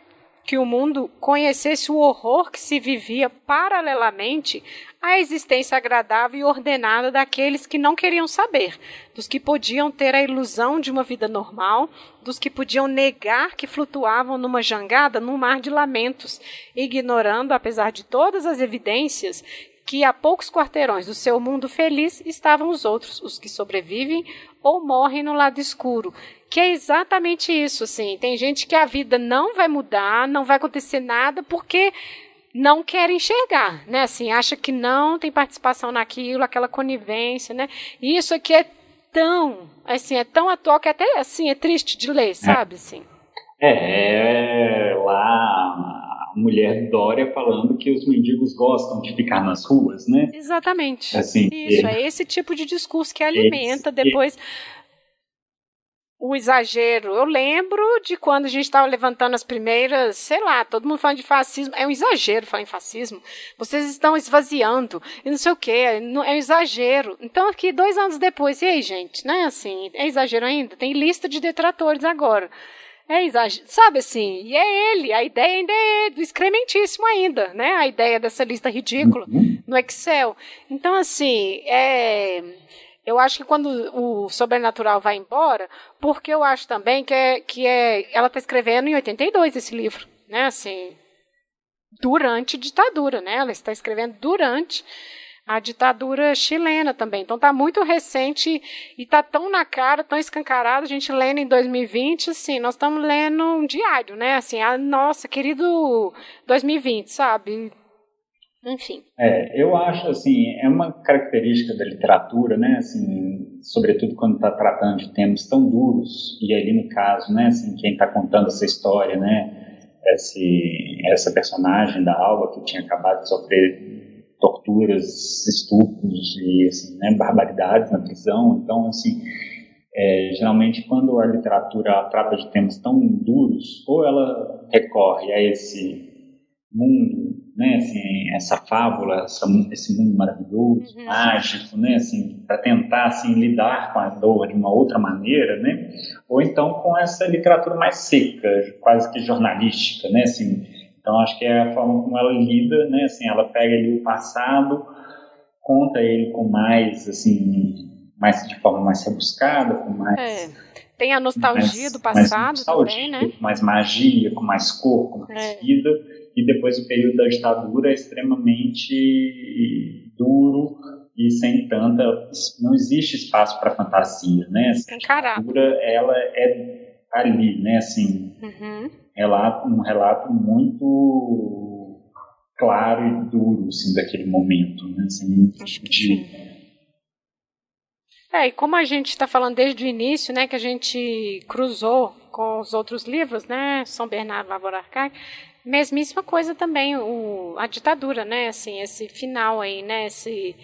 que o mundo conhecesse o horror que se vivia paralelamente à existência agradável e ordenada daqueles que não queriam saber, dos que podiam ter a ilusão de uma vida normal, dos que podiam negar que flutuavam numa jangada num mar de lamentos, ignorando, apesar de todas as evidências, que a poucos quarteirões do seu mundo feliz estavam os outros, os que sobrevivem ou morrem no lado escuro. Que é exatamente isso, assim. Tem gente que a vida não vai mudar, não vai acontecer nada, porque não quer enxergar, né? Assim, acha que não tem participação naquilo, aquela conivência, né? E isso aqui é tão, assim, é tão atual que até, assim, é triste de ler, sabe, assim. É, lá mulher Dória falando que os mendigos gostam de ficar nas ruas, né? Exatamente. Assim, Isso, é, é esse tipo de discurso que alimenta esse, depois o exagero. Eu lembro de quando a gente estava levantando as primeiras, sei lá, todo mundo falando de fascismo. É um exagero falar em fascismo. Vocês estão esvaziando e não sei o quê. É um exagero. Então, aqui, dois anos depois, e aí, gente, né? Assim, é exagero ainda? Tem lista de detratores agora. É exagero. Sabe assim? E é ele. A ideia ainda é do excrementíssimo ainda, né? A ideia dessa lista ridícula uhum. no Excel. Então, assim, é. Eu acho que quando o sobrenatural vai embora, porque eu acho também que é, que é ela está escrevendo em 82 esse livro, né? Assim, durante ditadura, né? Ela está escrevendo durante a ditadura chilena também. Então está muito recente e está tão na cara, tão escancarado, a gente lendo em 2020, assim, nós estamos lendo um diário, né? Assim, a nossa querido 2020, sabe? Enfim. É, eu acho assim, é uma característica da literatura, né? Assim, sobretudo quando está tratando de temas tão duros e ali no caso, né? Assim, quem está contando essa história, né? Esse, essa personagem da Alba que tinha acabado de sofrer torturas, estupros e assim, né, barbaridades na prisão. Então, assim, é, geralmente quando a literatura trata de temas tão duros, ou ela recorre a esse mundo, né, assim, essa fábula, essa, esse mundo maravilhoso, uhum. mágico, né, assim, para tentar assim lidar com a dor de uma outra maneira, né, ou então com essa literatura mais seca, quase que jornalística, né, assim, então, acho que é a forma como ela lida, né? Assim, ela pega ali o passado, conta ele com mais, assim, mais de forma mais rebuscada, com mais... É. Tem a nostalgia mais, do passado nostalgia, também, né? Com mais magia, com mais cor, com mais é. vida. E depois o período da ditadura é extremamente duro e sem tanta... Não existe espaço para fantasia, né? A ditadura, ela é ali, né? Assim... Uhum relato, um relato muito claro e duro assim, daquele momento. Né? Assim, Acho que de... sim. É, e como a gente está falando desde o início, né, que a gente cruzou com os outros livros, né, São Bernardo, Lavoura Arcaica, mesmíssima coisa também, o, a ditadura, né, assim, esse final aí, né, esse,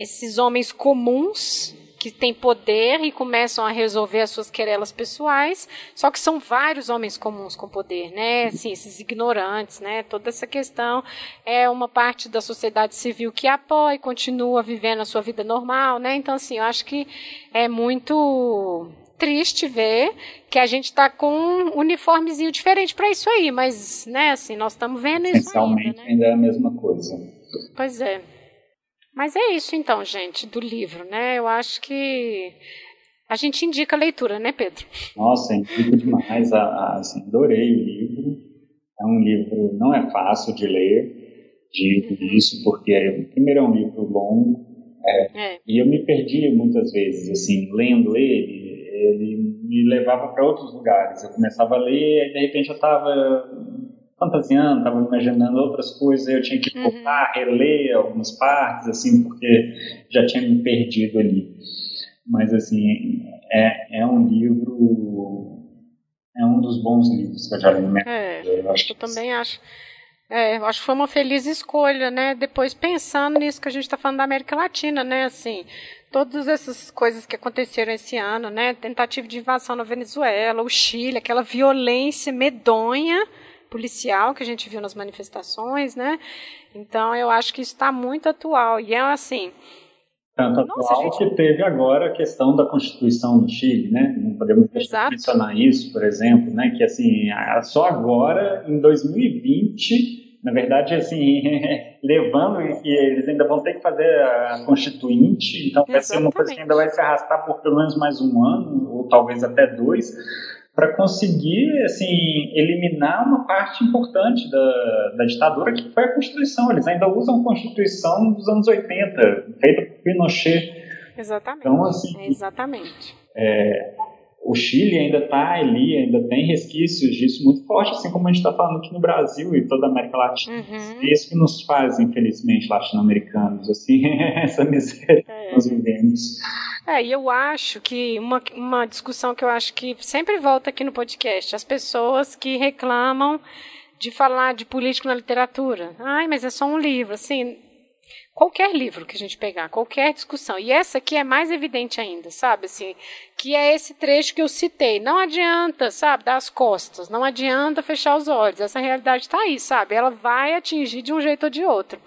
esses homens comuns que têm poder e começam a resolver as suas querelas pessoais, só que são vários homens comuns com poder, né? Assim, esses ignorantes, né? Toda essa questão é uma parte da sociedade civil que apoia e continua vivendo a sua vida normal, né? Então, assim, eu acho que é muito triste ver que a gente está com um uniformezinho diferente para isso aí, mas, né, assim, nós estamos vendo isso ainda, né? ainda é a mesma coisa. Pois é. Mas é isso então, gente, do livro, né? Eu acho que A gente indica a leitura, né, Pedro? Nossa, indico demais. assim, adorei o livro. É um livro, não é fácil de ler, digo isso, porque primeiro é um livro longo, é, é. e eu me perdia muitas vezes, assim, lendo ele, ele me levava para outros lugares. Eu começava a ler e de repente eu estava fantasiando, estava imaginando outras coisas, eu tinha que uhum. voltar, uhum. reler algumas partes, assim, porque já tinha me perdido ali. Mas, assim, é, é um livro, é um dos bons livros que eu já li na minha é, vida. Eu, acho eu também acho. É, eu acho que foi uma feliz escolha, né? Depois pensando nisso que a gente está falando da América Latina, né? Assim, todas essas coisas que aconteceram esse ano, né? Tentativa de invasão na Venezuela, o Chile, aquela violência medonha policial que a gente viu nas manifestações, né? Então eu acho que isso está muito atual. E é assim. Tanto atual gente... que teve agora a questão da Constituição do Chile, né? Não podemos mencionar isso, por exemplo, né? Que assim, só agora, em 2020, na verdade, assim, levando que eles ainda vão ter que fazer a Constituinte, então vai Exatamente. ser uma coisa que ainda vai se arrastar por pelo menos mais um ano, ou talvez até dois, para conseguir assim eliminar uma parte importante da, da ditadura que foi a Constituição. Eles ainda usam a Constituição dos anos 80, feita por Pinochet. Exatamente. Então, assim, exatamente. É, o Chile ainda está ali, ainda tem resquícios disso muito forte, assim como a gente está falando aqui no Brasil e toda a América Latina. Uhum. É isso que nos faz, infelizmente, latino-americanos, assim, essa miséria é. que nós vivemos. É, e eu acho que uma, uma discussão que eu acho que sempre volta aqui no podcast, as pessoas que reclamam de falar de político na literatura. Ai, mas é só um livro, assim, qualquer livro que a gente pegar, qualquer discussão. E essa aqui é mais evidente ainda, sabe? Assim, que é esse trecho que eu citei. Não adianta, sabe, dar as costas, não adianta fechar os olhos. Essa realidade está aí, sabe? Ela vai atingir de um jeito ou de outro.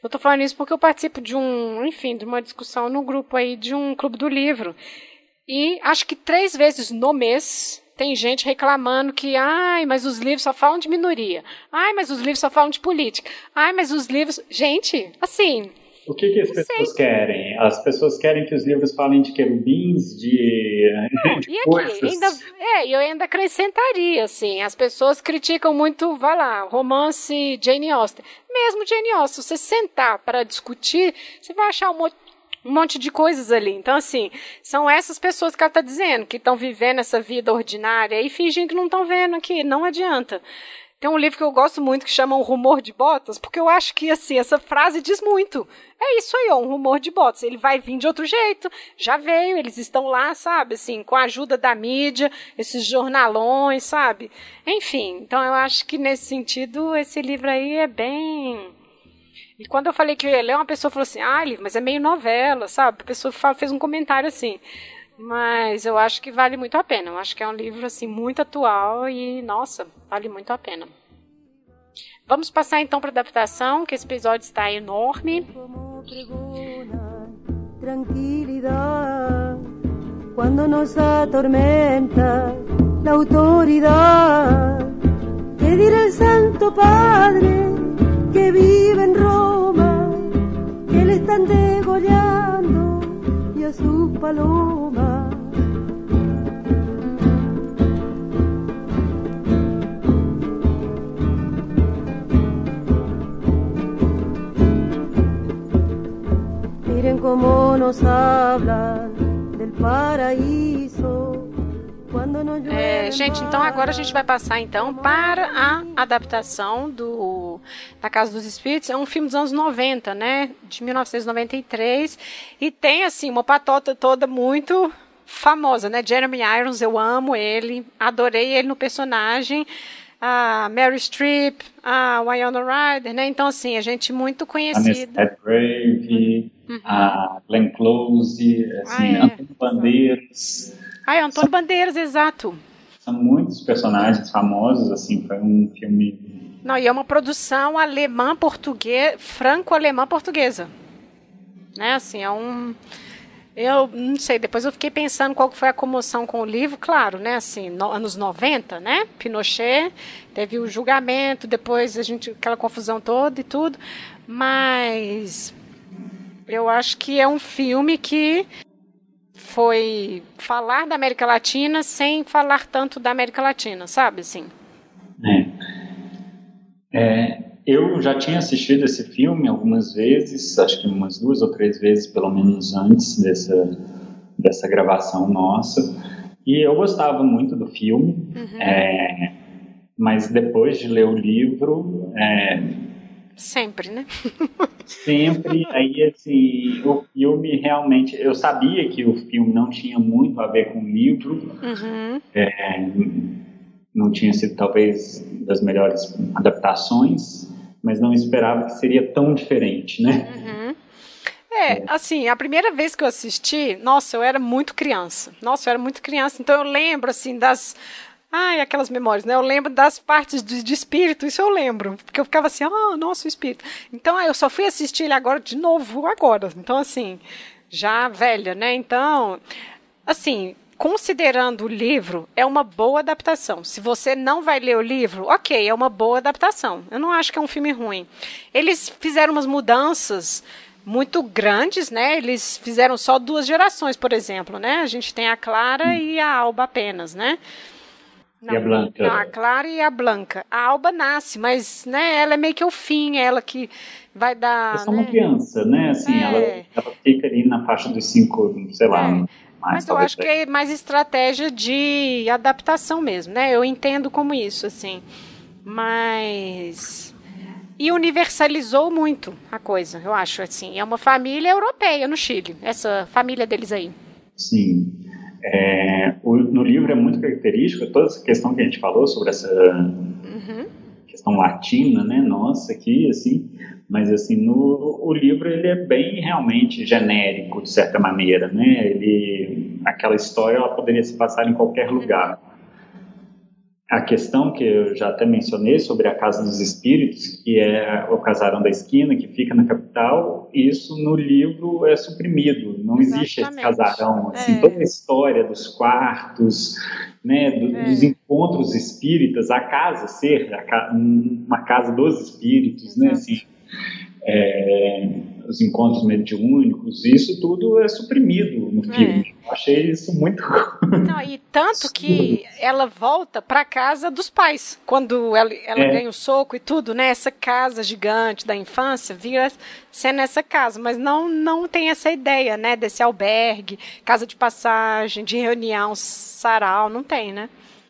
Eu tô falando isso porque eu participo de um, enfim, de uma discussão no grupo aí de um clube do livro. E acho que três vezes no mês tem gente reclamando que, ai, mas os livros só falam de minoria. Ai, mas os livros só falam de política. Ai, mas os livros. Gente, assim, o que, que as pessoas querem? As pessoas querem que os livros falem de querubins, de, Não, de e coisas. Aqui, ainda, é, eu ainda acrescentaria, assim, as pessoas criticam muito, vai lá, romance Jane Austen. Mesmo Jane Austen, se você sentar para discutir, você vai achar um monte, um monte de coisas ali. Então, assim, são essas pessoas que ela está dizendo, que estão vivendo essa vida ordinária e fingindo que não estão vendo aqui. Não adianta. Tem um livro que eu gosto muito que chama O Rumor de Botas, porque eu acho que assim, essa frase diz muito. É isso aí, ó, um rumor de botas. Ele vai vir de outro jeito. Já veio, eles estão lá, sabe, assim, com a ajuda da mídia, esses jornalões, sabe? Enfim, então eu acho que nesse sentido esse livro aí é bem e quando eu falei que eu ia ler, uma pessoa falou assim: ah, mas é meio novela, sabe? A pessoa fez um comentário assim. Mas eu acho que vale muito a pena. Eu acho que é um livro assim muito atual e nossa, vale muito a pena. Vamos passar então para a adaptação, que esse episódio está enorme. Tranquilidade quando nos atormenta a autoridade. Que dirá o Santo Padre que vive em Roma, que le están degollando y a sus palomas como nos habla del paraíso. É, gente, então agora a gente vai passar então para a adaptação do da Casa dos Espíritos. É um filme dos anos 90, né? De 1993 e tem assim uma patota toda muito famosa, né? Jeremy Irons, eu amo ele, adorei ele no personagem a Mary Streep, a Winona Ryder, né? Então, assim, a gente muito conhecida. A Redgrave, uhum. a Glenn Close, assim, ah, é. Antônio Bandeiras. Ah, é Antônio Bandeiras, exato. São muitos personagens famosos, assim, foi um filme... Não, e é uma produção alemã-portuguesa, franco-alemã-portuguesa. Né, assim, é um... Eu não sei, depois eu fiquei pensando qual foi a comoção com o livro, claro, né, assim, no, anos 90, né, Pinochet, teve o julgamento, depois a gente, aquela confusão toda e tudo, mas eu acho que é um filme que foi falar da América Latina sem falar tanto da América Latina, sabe? Assim. É. é. Eu já tinha assistido esse filme algumas vezes, acho que umas duas ou três vezes, pelo menos antes dessa, dessa gravação nossa. E eu gostava muito do filme, uhum. é, mas depois de ler o livro. É, sempre, né? sempre. Aí, assim, o filme realmente. Eu sabia que o filme não tinha muito a ver com o livro. Uhum. É, não tinha sido, talvez, das melhores adaptações, mas não esperava que seria tão diferente, né? Uhum. É, assim, a primeira vez que eu assisti, nossa, eu era muito criança. Nossa, eu era muito criança, então eu lembro, assim, das. Ai, aquelas memórias, né? Eu lembro das partes de, de espírito, isso eu lembro. Porque eu ficava assim, ah, oh, nossa, o espírito. Então, eu só fui assistir ele agora de novo, agora. Então, assim, já velha, né? Então, assim, considerando o livro, é uma boa adaptação. Se você não vai ler o livro, ok, é uma boa adaptação. Eu não acho que é um filme ruim. Eles fizeram umas mudanças muito grandes, né? Eles fizeram só duas gerações, por exemplo, né? A gente tem a Clara hum. e a Alba apenas, né? Não, e a Blanca. Não, a Clara e a Blanca. A Alba nasce, mas né, ela é meio que o fim, ela que vai dar. É só né? uma criança, né? Assim, é. ela, ela fica ali na faixa dos cinco, sei lá. É. Mais, mas eu acho que é mais estratégia de adaptação mesmo, né? Eu entendo como isso, assim. Mas e universalizou muito a coisa, eu acho assim. É uma família europeia no Chile, essa família deles aí. Sim. É, o, no livro é muito característico toda essa questão que a gente falou sobre essa uhum. Questão latina, né, nossa aqui, assim, mas assim, no o livro ele é bem realmente genérico de certa maneira, né? Ele aquela história ela poderia se passar em qualquer lugar a questão que eu já até mencionei sobre a Casa dos Espíritos, que é o casarão da esquina, que fica na capital, isso no livro é suprimido, não Exatamente. existe esse casarão. Assim, é. Toda a história dos quartos, né, do, é. dos encontros espíritas, a casa ser a, uma casa dos espíritos, né, assim, é, os encontros mediúnicos, isso tudo é suprimido no é. filme. Eu achei isso muito. Não, e tanto que ela volta para casa dos pais quando ela, ela é. ganha o soco e tudo, né? Essa casa gigante da infância vira sendo essa casa, mas não não tem essa ideia, né? Desse albergue, casa de passagem, de reunião, sarau, não tem, né?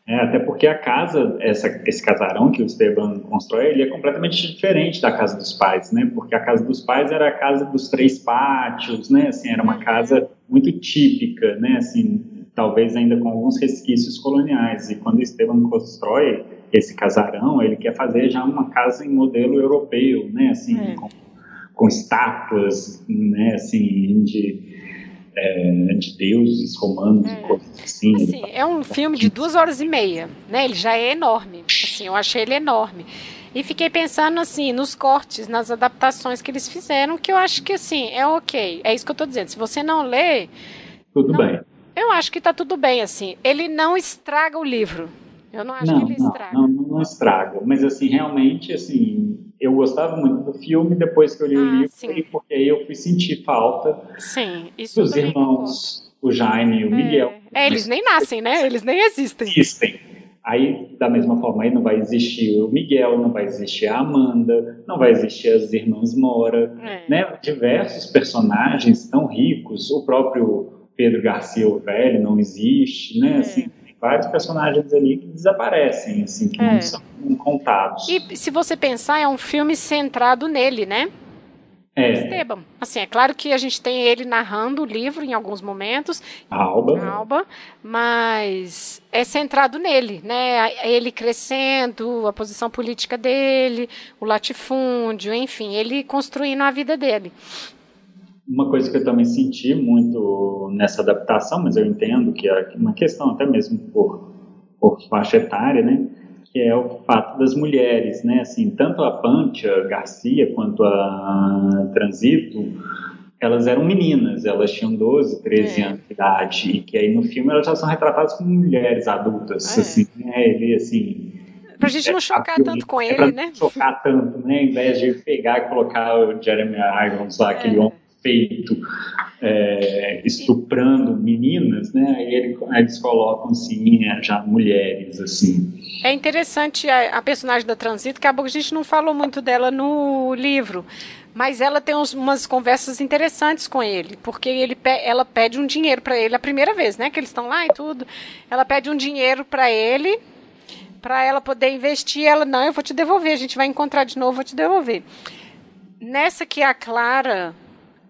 É, até porque a casa, essa, esse casarão que o Esteban constrói, ele é completamente diferente da casa dos pais, né? Porque a casa dos pais era a casa dos três pátios, né? Assim, era uma casa muito típica, né? Assim, talvez ainda com alguns resquícios coloniais. E quando o Esteban constrói esse casarão, ele quer fazer já uma casa em modelo europeu, né? Assim, é. com, com estátuas, né? Assim, de é, de deuses romanos é. e coisas assim. assim é um filme de duas horas e meia, né? Ele já é enorme. Assim, eu achei ele enorme. E fiquei pensando assim nos cortes, nas adaptações que eles fizeram, que eu acho que assim é ok. É isso que eu estou dizendo. Se você não lê, tudo não, bem. Eu acho que está tudo bem assim. Ele não estraga o livro. Eu não acho não, que ele estraga. Não, não, não estraga. Mas assim, realmente, assim, eu gostava muito do filme depois que eu li ah, o livro, sim. porque aí eu fui sentir falta sim, isso dos irmãos, o Jaime e o é. Miguel. É, eles nem nascem, né? Eles nem existem. Existem. Aí, da mesma forma, aí não vai existir o Miguel, não vai existir a Amanda, não vai existir as irmãs Mora, é. né? Diversos personagens tão ricos, o próprio Pedro Garcia, o velho, não existe, né? É. Assim, vários personagens ali que desaparecem, assim, que é. não são contados. E se você pensar, é um filme centrado nele, né? É. Esteban. Assim, é claro que a gente tem ele narrando o livro em alguns momentos. Alba. Alba, mas é centrado nele, né? Ele crescendo, a posição política dele, o latifúndio, enfim, ele construindo a vida dele uma coisa que eu também senti muito nessa adaptação, mas eu entendo que é uma questão até mesmo por, por faixa etária, né? Que é o fato das mulheres, né? Assim, tanto a Pantia Garcia quanto a Transito, elas eram meninas, elas tinham 12, 13 é. anos de idade, e que aí no filme elas já são retratadas como mulheres adultas, é. assim, né? Ele, assim, Pra gente não chocar é, tanto com ele, é né? Não chocar tanto, né? Em vez de pegar e colocar o Jeremy Irons lá, aquele é. homem peito é, estuprando meninas, né? Aí ele, eles colocam assim já mulheres assim. É interessante a, a personagem da Transito, que a gente não falou muito dela no livro, mas ela tem uns, umas conversas interessantes com ele, porque ele, ela pede um dinheiro para ele a primeira vez, né? Que eles estão lá e tudo. Ela pede um dinheiro para ele para ela poder investir. Ela, não, eu vou te devolver, a gente vai encontrar de novo, vou te devolver. Nessa que a Clara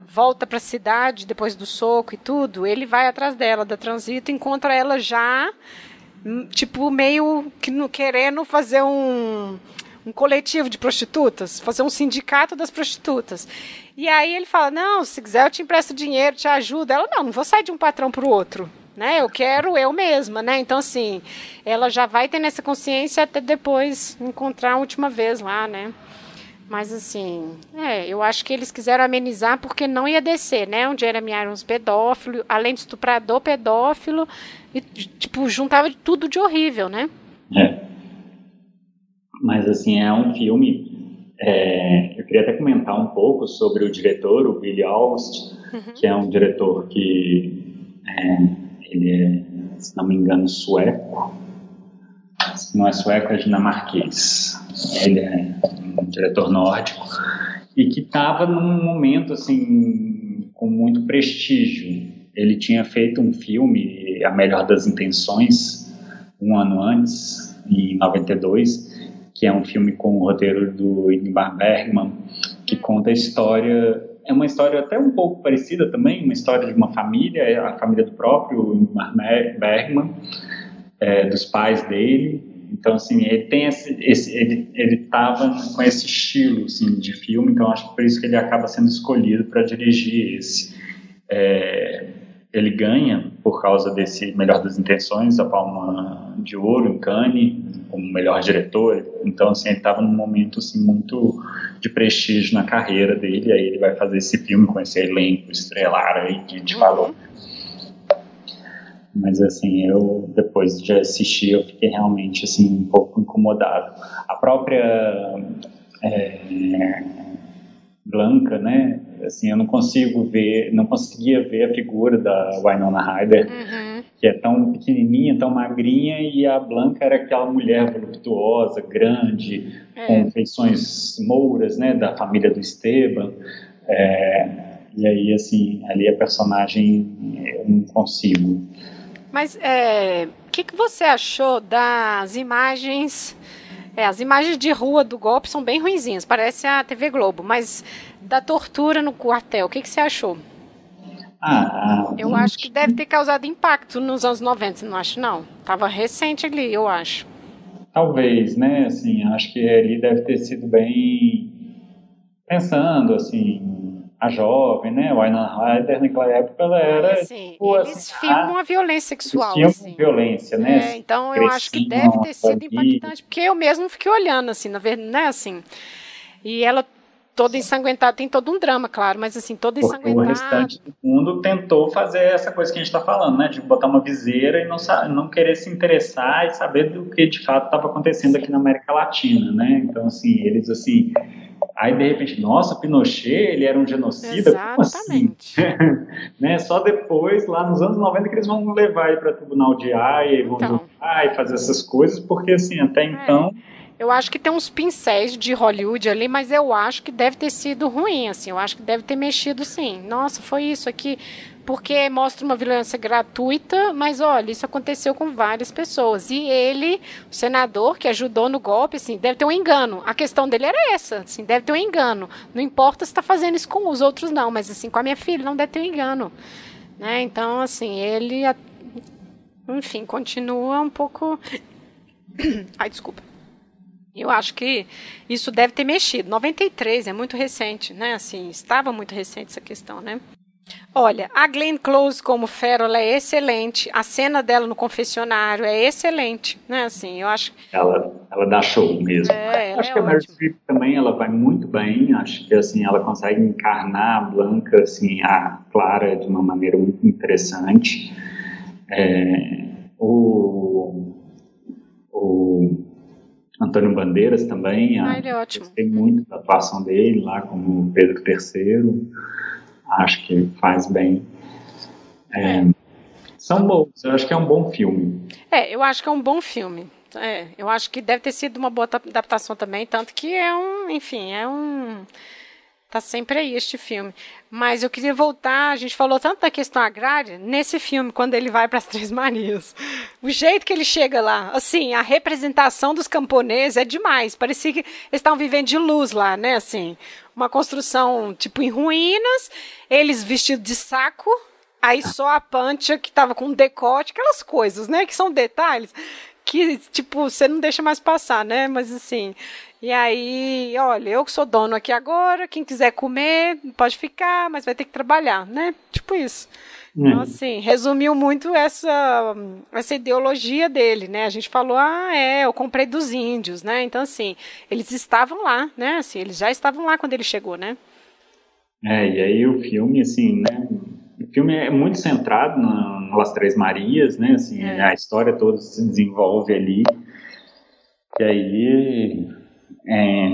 volta para a cidade depois do soco e tudo, ele vai atrás dela, da transito, encontra ela já, hum, tipo, meio que no, querendo fazer um, um coletivo de prostitutas, fazer um sindicato das prostitutas. E aí ele fala: Não, se quiser eu te empresto dinheiro, te ajudo. Ela: Não, não vou sair de um patrão para o outro né? Eu quero eu mesma, né? Então, assim, ela já vai ter nessa consciência até depois encontrar a última vez lá, né? Mas, assim, é, eu acho que eles quiseram amenizar porque não ia descer, né? Um Jeremy Irons pedófilo, além de estuprador, pedófilo, e, tipo, juntava tudo de horrível, né? É. Mas, assim, é um filme... É, eu queria até comentar um pouco sobre o diretor, o Billy Aust, uhum. que é um diretor que... É, ele é, se não me engano, sueco. Não é sueco, é dinamarquês. Ele é um diretor nórdico e que estava num momento assim com muito prestígio. Ele tinha feito um filme, A Melhor das Intenções, um ano antes, em 92, que é um filme com o roteiro do Ingmar Bergman, que conta a história é uma história até um pouco parecida também, uma história de uma família, a família do próprio Ingmar Bergman, é, dos pais dele. Então, assim, ele tem esse, esse ele ele estava com esse estilo assim, de filme, então acho que por isso que ele acaba sendo escolhido para dirigir esse. É, ele ganha por causa desse Melhor das Intenções, a Palma de Ouro em Cannes, como melhor diretor. Então, assim, ele estava num momento assim muito de prestígio na carreira dele. Aí ele vai fazer esse filme com esse elenco estrelar aí que a gente uhum. falou. Mas assim, eu depois de assistir, eu fiquei realmente assim um pouco incomodado. A própria é, Blanca, né? Assim, eu não consigo ver, não conseguia ver a figura da Winona Ryder, uhum. que é tão pequenininha, tão magrinha, e a Blanca era aquela mulher voluptuosa, grande, é. com feições mouras, né? Da família do Esteban. É, e aí, assim, ali a personagem eu não consigo. Mas é, o que, que você achou das imagens é, as imagens de rua do golpe são bem ruinzinhas, parece a TV Globo, mas da tortura no quartel, o que, que você achou? Ah, eu acho que deve ter causado impacto nos anos 90, não acho não? Tava recente ali, eu acho. Talvez, né? Assim, acho que ali deve ter sido bem pensando assim, a jovem, né? O Aynan Ryder naquela época ela era. Assim, tipo, eles assim, filmam a, a violência sexual. Filmam assim. violência, né? É, então eu acho que deve ter sido impactante, porque eu mesmo fiquei olhando, assim, na verdade, né? Assim. E ela toda ensanguentada, tem todo um drama, claro, mas assim, toda ensanguentada. O restante do mundo tentou fazer essa coisa que a gente está falando, né? De botar uma viseira e não, não querer se interessar e saber do que de fato estava acontecendo Sim. aqui na América Latina, né? Então, assim, eles assim Aí, de repente, nossa, Pinochet, ele era um genocida? Exatamente. Como assim? né? Só depois, lá nos anos 90, que eles vão levar ele para tribunal de Haia e vão então. julgar e fazer essas coisas, porque, assim, até é. então... Eu acho que tem uns pincéis de Hollywood ali, mas eu acho que deve ter sido ruim, assim. Eu acho que deve ter mexido, sim. Nossa, foi isso aqui porque mostra uma violência gratuita, mas olha, isso aconteceu com várias pessoas. E ele, o senador que ajudou no golpe, assim, deve ter um engano. A questão dele era essa, assim, deve ter um engano. Não importa se está fazendo isso com os outros, não, mas assim, com a minha filha não deve ter um engano. Né? Então, assim, ele, enfim, continua um pouco. Ai, desculpa. Eu acho que isso deve ter mexido. 93 é muito recente, né? Assim, estava muito recente essa questão, né? Olha, a Glenn Close como Ferola é excelente. A cena dela no confessionário é excelente, né? Assim, eu acho. Ela, ela dá show mesmo. É, acho é que a Meryl Streep também ela vai muito bem. Acho que assim ela consegue encarnar a Blanca, assim, a Clara de uma maneira muito interessante. É, o, o Antônio Bandeiras também. Ah, ele é ótimo. Gostei muito da atuação dele lá como Pedro III. Acho que faz bem. É, é. São bons, eu acho que é um bom filme. É, eu acho que é um bom filme. É, eu acho que deve ter sido uma boa adaptação também, tanto que é um, enfim, é um Tá sempre aí este filme. Mas eu queria voltar, a gente falou tanto da questão agrária, nesse filme, quando ele vai para as Três Marias. O jeito que ele chega lá, assim, a representação dos camponeses é demais. Parecia que eles estavam vivendo de luz lá, né? Assim, uma construção, tipo, em ruínas, eles vestidos de saco, aí só a pancha que tava com decote, aquelas coisas, né? Que são detalhes que, tipo, você não deixa mais passar, né? Mas assim, e aí, olha, eu que sou dono aqui agora, quem quiser comer, pode ficar, mas vai ter que trabalhar, né? Tipo isso. Hum. Então, assim, resumiu muito essa, essa ideologia dele, né? A gente falou, ah, é, eu comprei dos índios, né? Então, assim, eles estavam lá, né? Assim, eles já estavam lá quando ele chegou, né? É, e aí o filme, assim, né? O filme é muito centrado nas Três Marias, né? Assim, é. a história toda se desenvolve ali. E aí, é,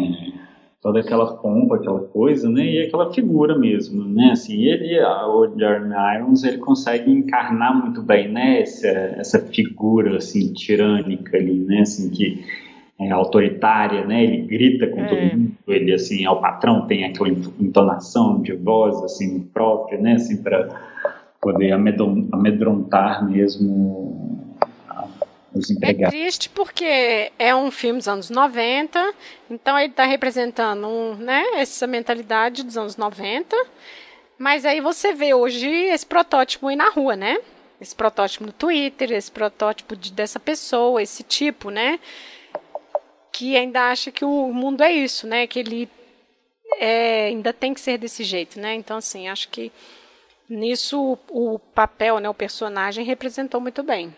toda aquela pompa, aquela coisa, né? E aquela figura mesmo, né? Assim, ele, o Jeremy Irons, ele consegue encarnar muito bem, né? Essa, essa figura, assim, tirânica ali, né? Assim, que é autoritária, né? Ele grita com é. todo mundo, ele assim é o patrão, tem aquela entonação de voz assim própria, né? Assim para poder amedrontar mesmo os empregados. É triste porque é um filme dos anos 90, então ele está representando um, né, essa mentalidade dos anos 90. Mas aí você vê hoje esse protótipo aí na rua, né? Esse protótipo no Twitter, esse protótipo de, dessa pessoa, esse tipo, né? Que ainda acha que o mundo é isso, né? Que ele é, ainda tem que ser desse jeito, né? Então, assim, acho que nisso o, o papel, né, o personagem representou muito bem.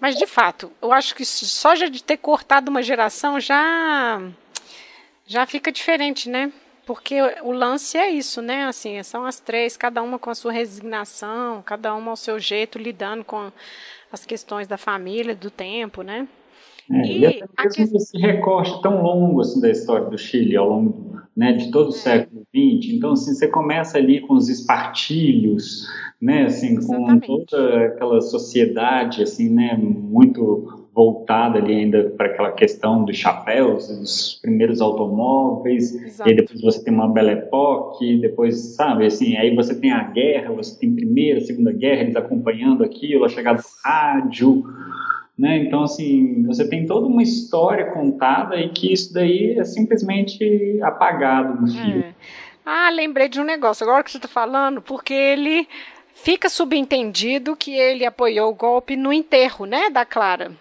Mas de fato, eu acho que só já de ter cortado uma geração já já fica diferente, né? Porque o lance é isso, né? Assim, são as três, cada uma com a sua resignação, cada uma ao seu jeito lidando com as questões da família, do tempo, né? É, e, e até mesmo que... esse recorte tão longo assim, da história do Chile ao longo né, de todo o é. século XX. Então, assim, você começa ali com os espartilhos, né, assim, Exatamente. com toda aquela sociedade, assim, né, muito voltada ali ainda para aquela questão dos chapéus, dos primeiros automóveis, Exato. e aí depois você tem uma Belle Époque, depois, sabe, assim, aí você tem a guerra, você tem primeira, segunda guerra, eles acompanhando aquilo, a chegada do rádio, né? Então, assim, você tem toda uma história contada e que isso daí é simplesmente apagado no filme. É. Ah, lembrei de um negócio, agora que você está falando, porque ele fica subentendido que ele apoiou o golpe no enterro, né, da Clara.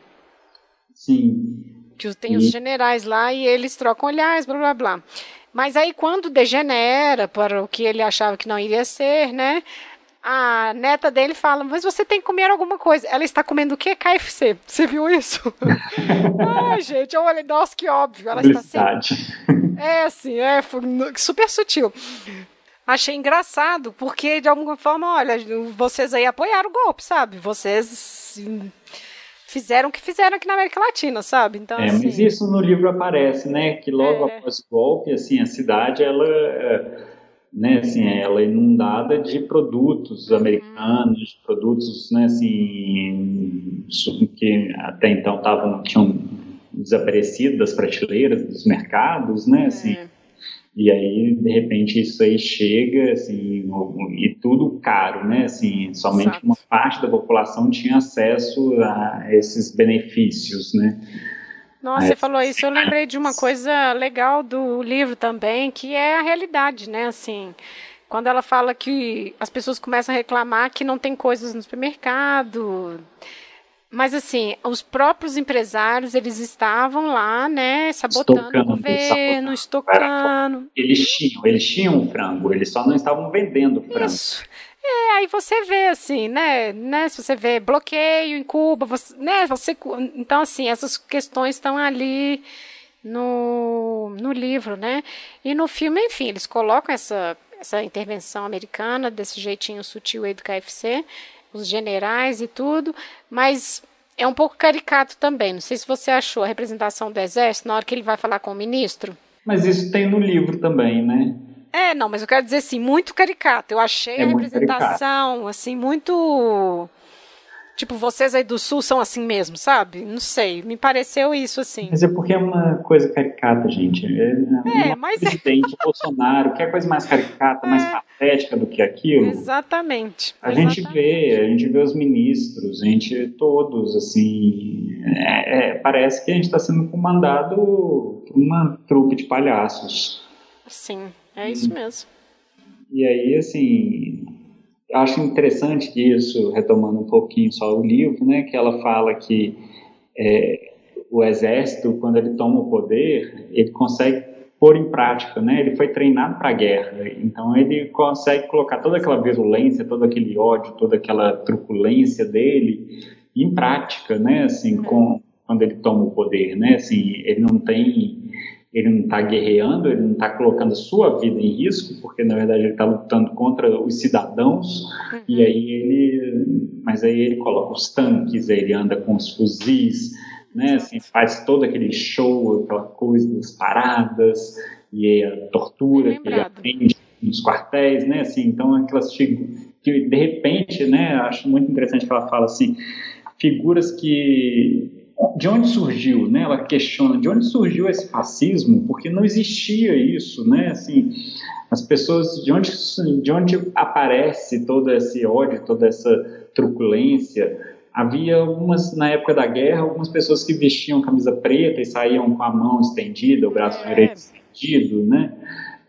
Sim. Que tem e... os generais lá e eles trocam olhares, blá blá blá. Mas aí quando degenera para o que ele achava que não iria ser, né? A neta dele fala, mas você tem que comer alguma coisa. Ela está comendo o quê? KFC. Você viu isso? Ai, gente, eu olhei, nossa, que óbvio. Ela está sempre... É assim, é super sutil. Achei engraçado, porque de alguma forma, olha, vocês aí apoiaram o golpe, sabe? Vocês fizeram o que fizeram aqui na América Latina, sabe? Então, é, assim... mas isso no livro aparece, né? Que logo é... após o golpe, assim, a cidade, ela é, né, assim, ela é inundada de produtos americanos, de produtos, né, assim, que até então estavam tinham desaparecido das prateleiras dos mercados, né, assim, é. e aí de repente isso aí chega, assim, e tudo caro, né, assim, somente Exato. uma parte da população tinha acesso a esses benefícios, né. Nossa, você falou isso, eu lembrei de uma coisa legal do livro também, que é a realidade, né? Assim, quando ela fala que as pessoas começam a reclamar que não tem coisas no supermercado. Mas assim, os próprios empresários, eles estavam lá, né, sabotando estocando, o governo, estocando. Eles tinham, eles tinham frango, eles só não estavam vendendo frango. Isso. É, aí você vê assim, né, né, se você vê bloqueio em Cuba, você, né, você, então assim, essas questões estão ali no, no livro, né, e no filme, enfim, eles colocam essa, essa intervenção americana desse jeitinho sutil aí do KFC, os generais e tudo, mas é um pouco caricato também, não sei se você achou a representação do exército na hora que ele vai falar com o ministro. Mas isso tem no livro também, né? É, não, mas eu quero dizer assim, muito caricato. Eu achei é a representação, assim, muito Tipo, vocês aí do sul são assim mesmo, sabe? Não sei, me pareceu isso assim. Mas é porque é uma coisa caricata, gente. É, é mas é. presidente Bolsonaro, quer coisa mais caricata, é. mais patética do que aquilo? Exatamente. A exatamente. gente vê, a gente vê os ministros, a gente todos assim, é, é, parece que a gente está sendo comandado por uma trupe de palhaços. Sim, é isso mesmo. E aí, assim, acho interessante isso, retomando um pouquinho só o livro, né, que ela fala que é, o exército, quando ele toma o poder, ele consegue pôr em prática, né? Ele foi treinado para a guerra, então ele consegue colocar toda aquela virulência, todo aquele ódio, toda aquela truculência dele em prática, né? Assim, com, quando ele toma o poder, né? Assim, ele não tem ele não está guerreando, ele não está colocando a sua vida em risco, porque na verdade ele está lutando contra os cidadãos, uhum. e aí ele, mas aí ele coloca os tanques, ele anda com os fuzis, né, assim, faz todo aquele show, aquela coisa das paradas, e a tortura que ele aprende nos quartéis, né, assim, então aquelas figuras que de repente, né, acho muito interessante que ela fala assim, figuras que de onde surgiu, né? Ela questiona de onde surgiu esse fascismo, porque não existia isso, né? Assim, as pessoas de onde de onde aparece todo esse ódio, toda essa truculência. Havia algumas na época da guerra, algumas pessoas que vestiam camisa preta e saíam com a mão estendida, o braço é. direito estendido, né?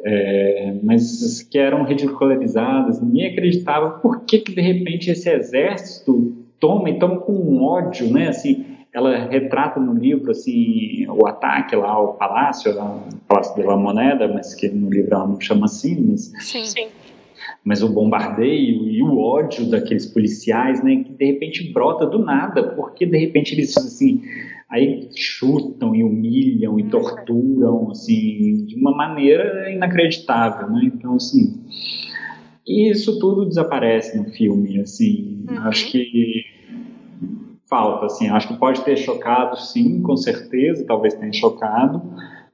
É, mas que eram ridicularizadas, ninguém acreditava por que, que de repente esse exército toma e toma com um ódio, né? Assim, ela retrata no livro assim o ataque lá ao palácio, ao Palácio de la Moneda, mas que no livro ela não chama assim, mas sim. sim. Mas o bombardeio e o ódio daqueles policiais, né, que de repente brota do nada, porque de repente eles assim aí chutam e humilham e torturam assim de uma maneira inacreditável, né? Então assim, isso tudo desaparece no filme, assim. Uhum. Acho que falta, assim, acho que pode ter chocado, sim, com certeza, talvez tenha chocado,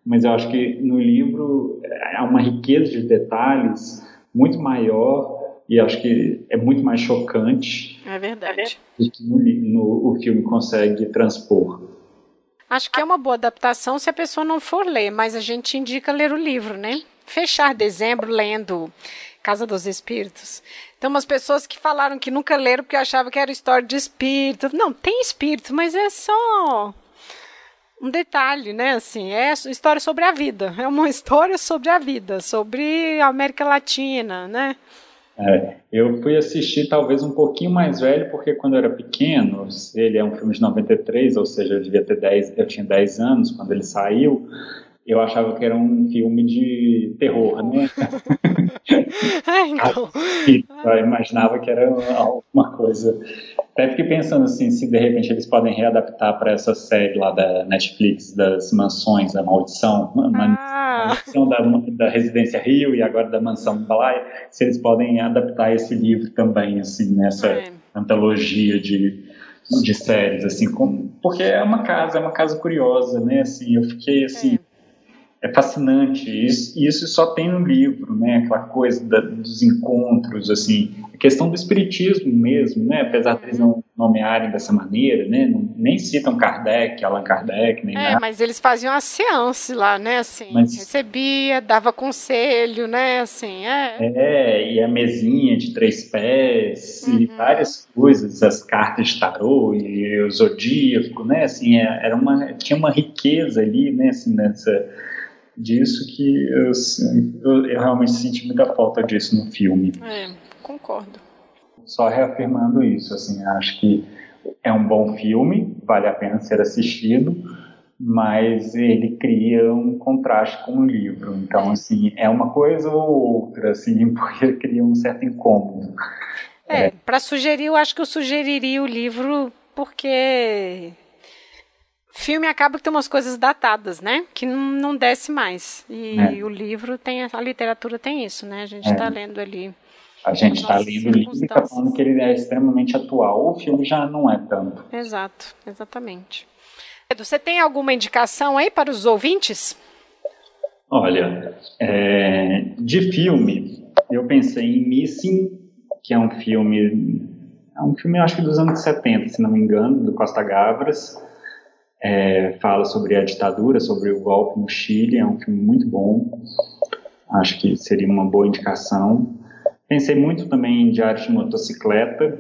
mas eu acho que no livro há uma riqueza de detalhes muito maior e acho que é muito mais chocante. É verdade. Do que no, no, o filme consegue transpor. Acho que é uma boa adaptação se a pessoa não for ler, mas a gente indica ler o livro, né? Fechar dezembro lendo Casa dos Espíritos tem umas pessoas que falaram que nunca leram porque achavam que era história de espírito. Não, tem espírito, mas é só um detalhe, né? Assim, é história sobre a vida. É uma história sobre a vida, sobre a América Latina, né? É, eu fui assistir talvez um pouquinho mais velho, porque quando eu era pequeno, ele é um filme de 93, ou seja, eu devia ter 10, eu tinha 10 anos quando ele saiu, eu achava que era um filme de terror, né? ah, então. Eu imaginava que era alguma coisa. Até fiquei pensando assim, se de repente eles podem readaptar para essa série lá da Netflix, das mansões, a maldição, ah. maldição da, da Residência Rio e agora da Mansão Balai, se eles podem adaptar esse livro também, assim, nessa é. antologia de, de séries, assim, como, porque é uma casa, é uma casa curiosa, né, assim, eu fiquei assim... É é fascinante. Isso, isso só tem no livro, né? Aquela coisa da, dos encontros, assim, a questão do espiritismo mesmo, né? Apesar de eles não nomearem dessa maneira, né? Não, nem citam Kardec, Allan Kardec, nem é, nada. mas eles faziam a seance lá, né? Assim, mas, recebia, dava conselho, né? Assim, é. É, e a mesinha de três pés uhum. e várias coisas, as cartas de tarô e o zodíaco, né? Assim, é, era uma tinha uma riqueza ali, né? Assim, nessa disso que eu, eu, eu, realmente senti muita falta disso no filme. É, concordo. Só reafirmando isso, assim, acho que é um bom filme, vale a pena ser assistido, mas ele cria um contraste com o livro. Então, assim, é uma coisa ou outra, assim, porque cria um certo incômodo. É, é. para sugerir, eu acho que eu sugeriria o livro porque filme acaba que tem umas coisas datadas, né? Que não, desce mais. E é. o livro tem, a literatura tem isso, né? A gente está é. lendo ali. A gente está lendo o livro e está falando que ele é extremamente atual. O filme já não é tanto. Exato, exatamente. Edu, você tem alguma indicação aí para os ouvintes? Olha, é, de filme, eu pensei em Missing, que é um filme, é um filme acho que dos anos 70, se não me engano, do Costa Gavras. É, fala sobre a ditadura, sobre o golpe no Chile, é um filme muito bom. Acho que seria uma boa indicação. Pensei muito também em Diário de Motocicleta.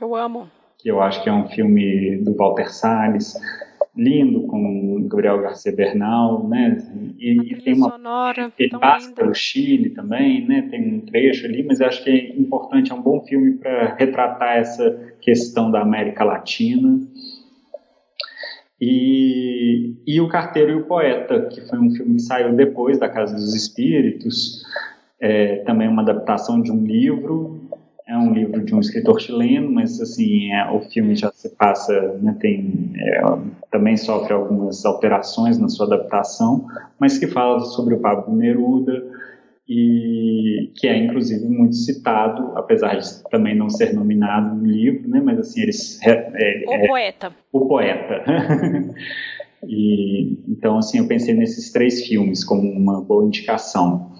Eu amo. Que eu acho que é um filme do Walter Salles lindo com Gabriel Garcia Bernal, né? E, e tem uma sonora, ele passa pelo Chile também, né? Tem um trecho ali, mas eu acho que é importante, é um bom filme para retratar essa questão da América Latina. E, e O Carteiro e o Poeta, que foi um filme que saiu depois da Casa dos Espíritos, é, também uma adaptação de um livro. É um livro de um escritor chileno, mas assim é, o filme já se passa, né, tem é, também sofre algumas alterações na sua adaptação, mas que fala sobre o Pablo Neruda e que é inclusive muito citado, apesar de também não ser nominado no livro, né, mas assim eles é, o é, poeta, o poeta. e então assim eu pensei nesses três filmes como uma boa indicação.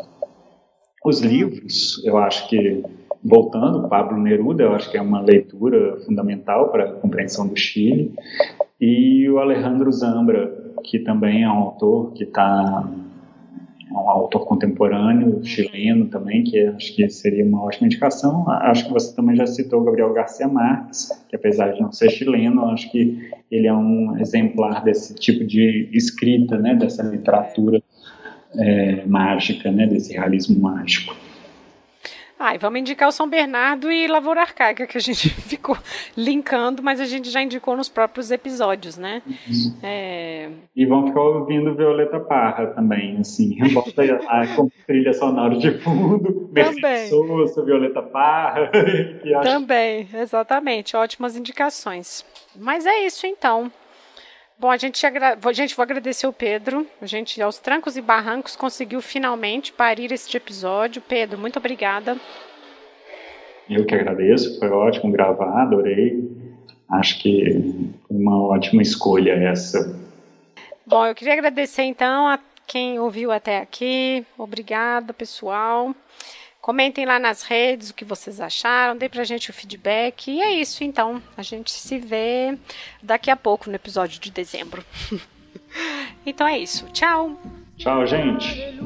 Os livros, eu acho que voltando, Pablo Neruda, eu acho que é uma leitura fundamental para a compreensão do Chile, e o Alejandro Zambra, que também é um autor que está é um autor contemporâneo chileno também, que acho que seria uma ótima indicação. Acho que você também já citou Gabriel Garcia Marques, que apesar de não ser chileno, acho que ele é um exemplar desse tipo de escrita, né, dessa literatura é, mágica, né, desse realismo mágico. Ah, e vamos indicar o São Bernardo e Lavoura Arcaica, que a gente ficou linkando, mas a gente já indicou nos próprios episódios, né? Uhum. É... E vão ficar ouvindo Violeta Parra também, assim, bota a, com trilha sonora de fundo, também. Souza, Violeta Parra. Também, exatamente, ótimas indicações. Mas é isso então. Bom, a gente, agra... gente, vou agradecer o Pedro. A gente, aos trancos e barrancos, conseguiu finalmente parir este episódio. Pedro, muito obrigada. Eu que agradeço, foi ótimo gravar, adorei. Acho que foi uma ótima escolha essa. Bom, eu queria agradecer então a quem ouviu até aqui. Obrigada, pessoal. Comentem lá nas redes o que vocês acharam, deem pra gente o feedback. E é isso, então. A gente se vê daqui a pouco no episódio de dezembro. então é isso. Tchau. Tchau, gente.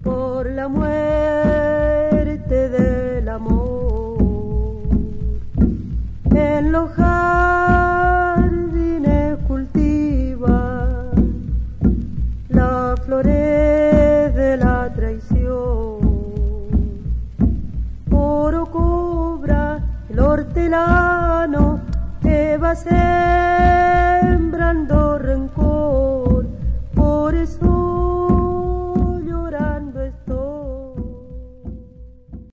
Por te va sembrando rencor.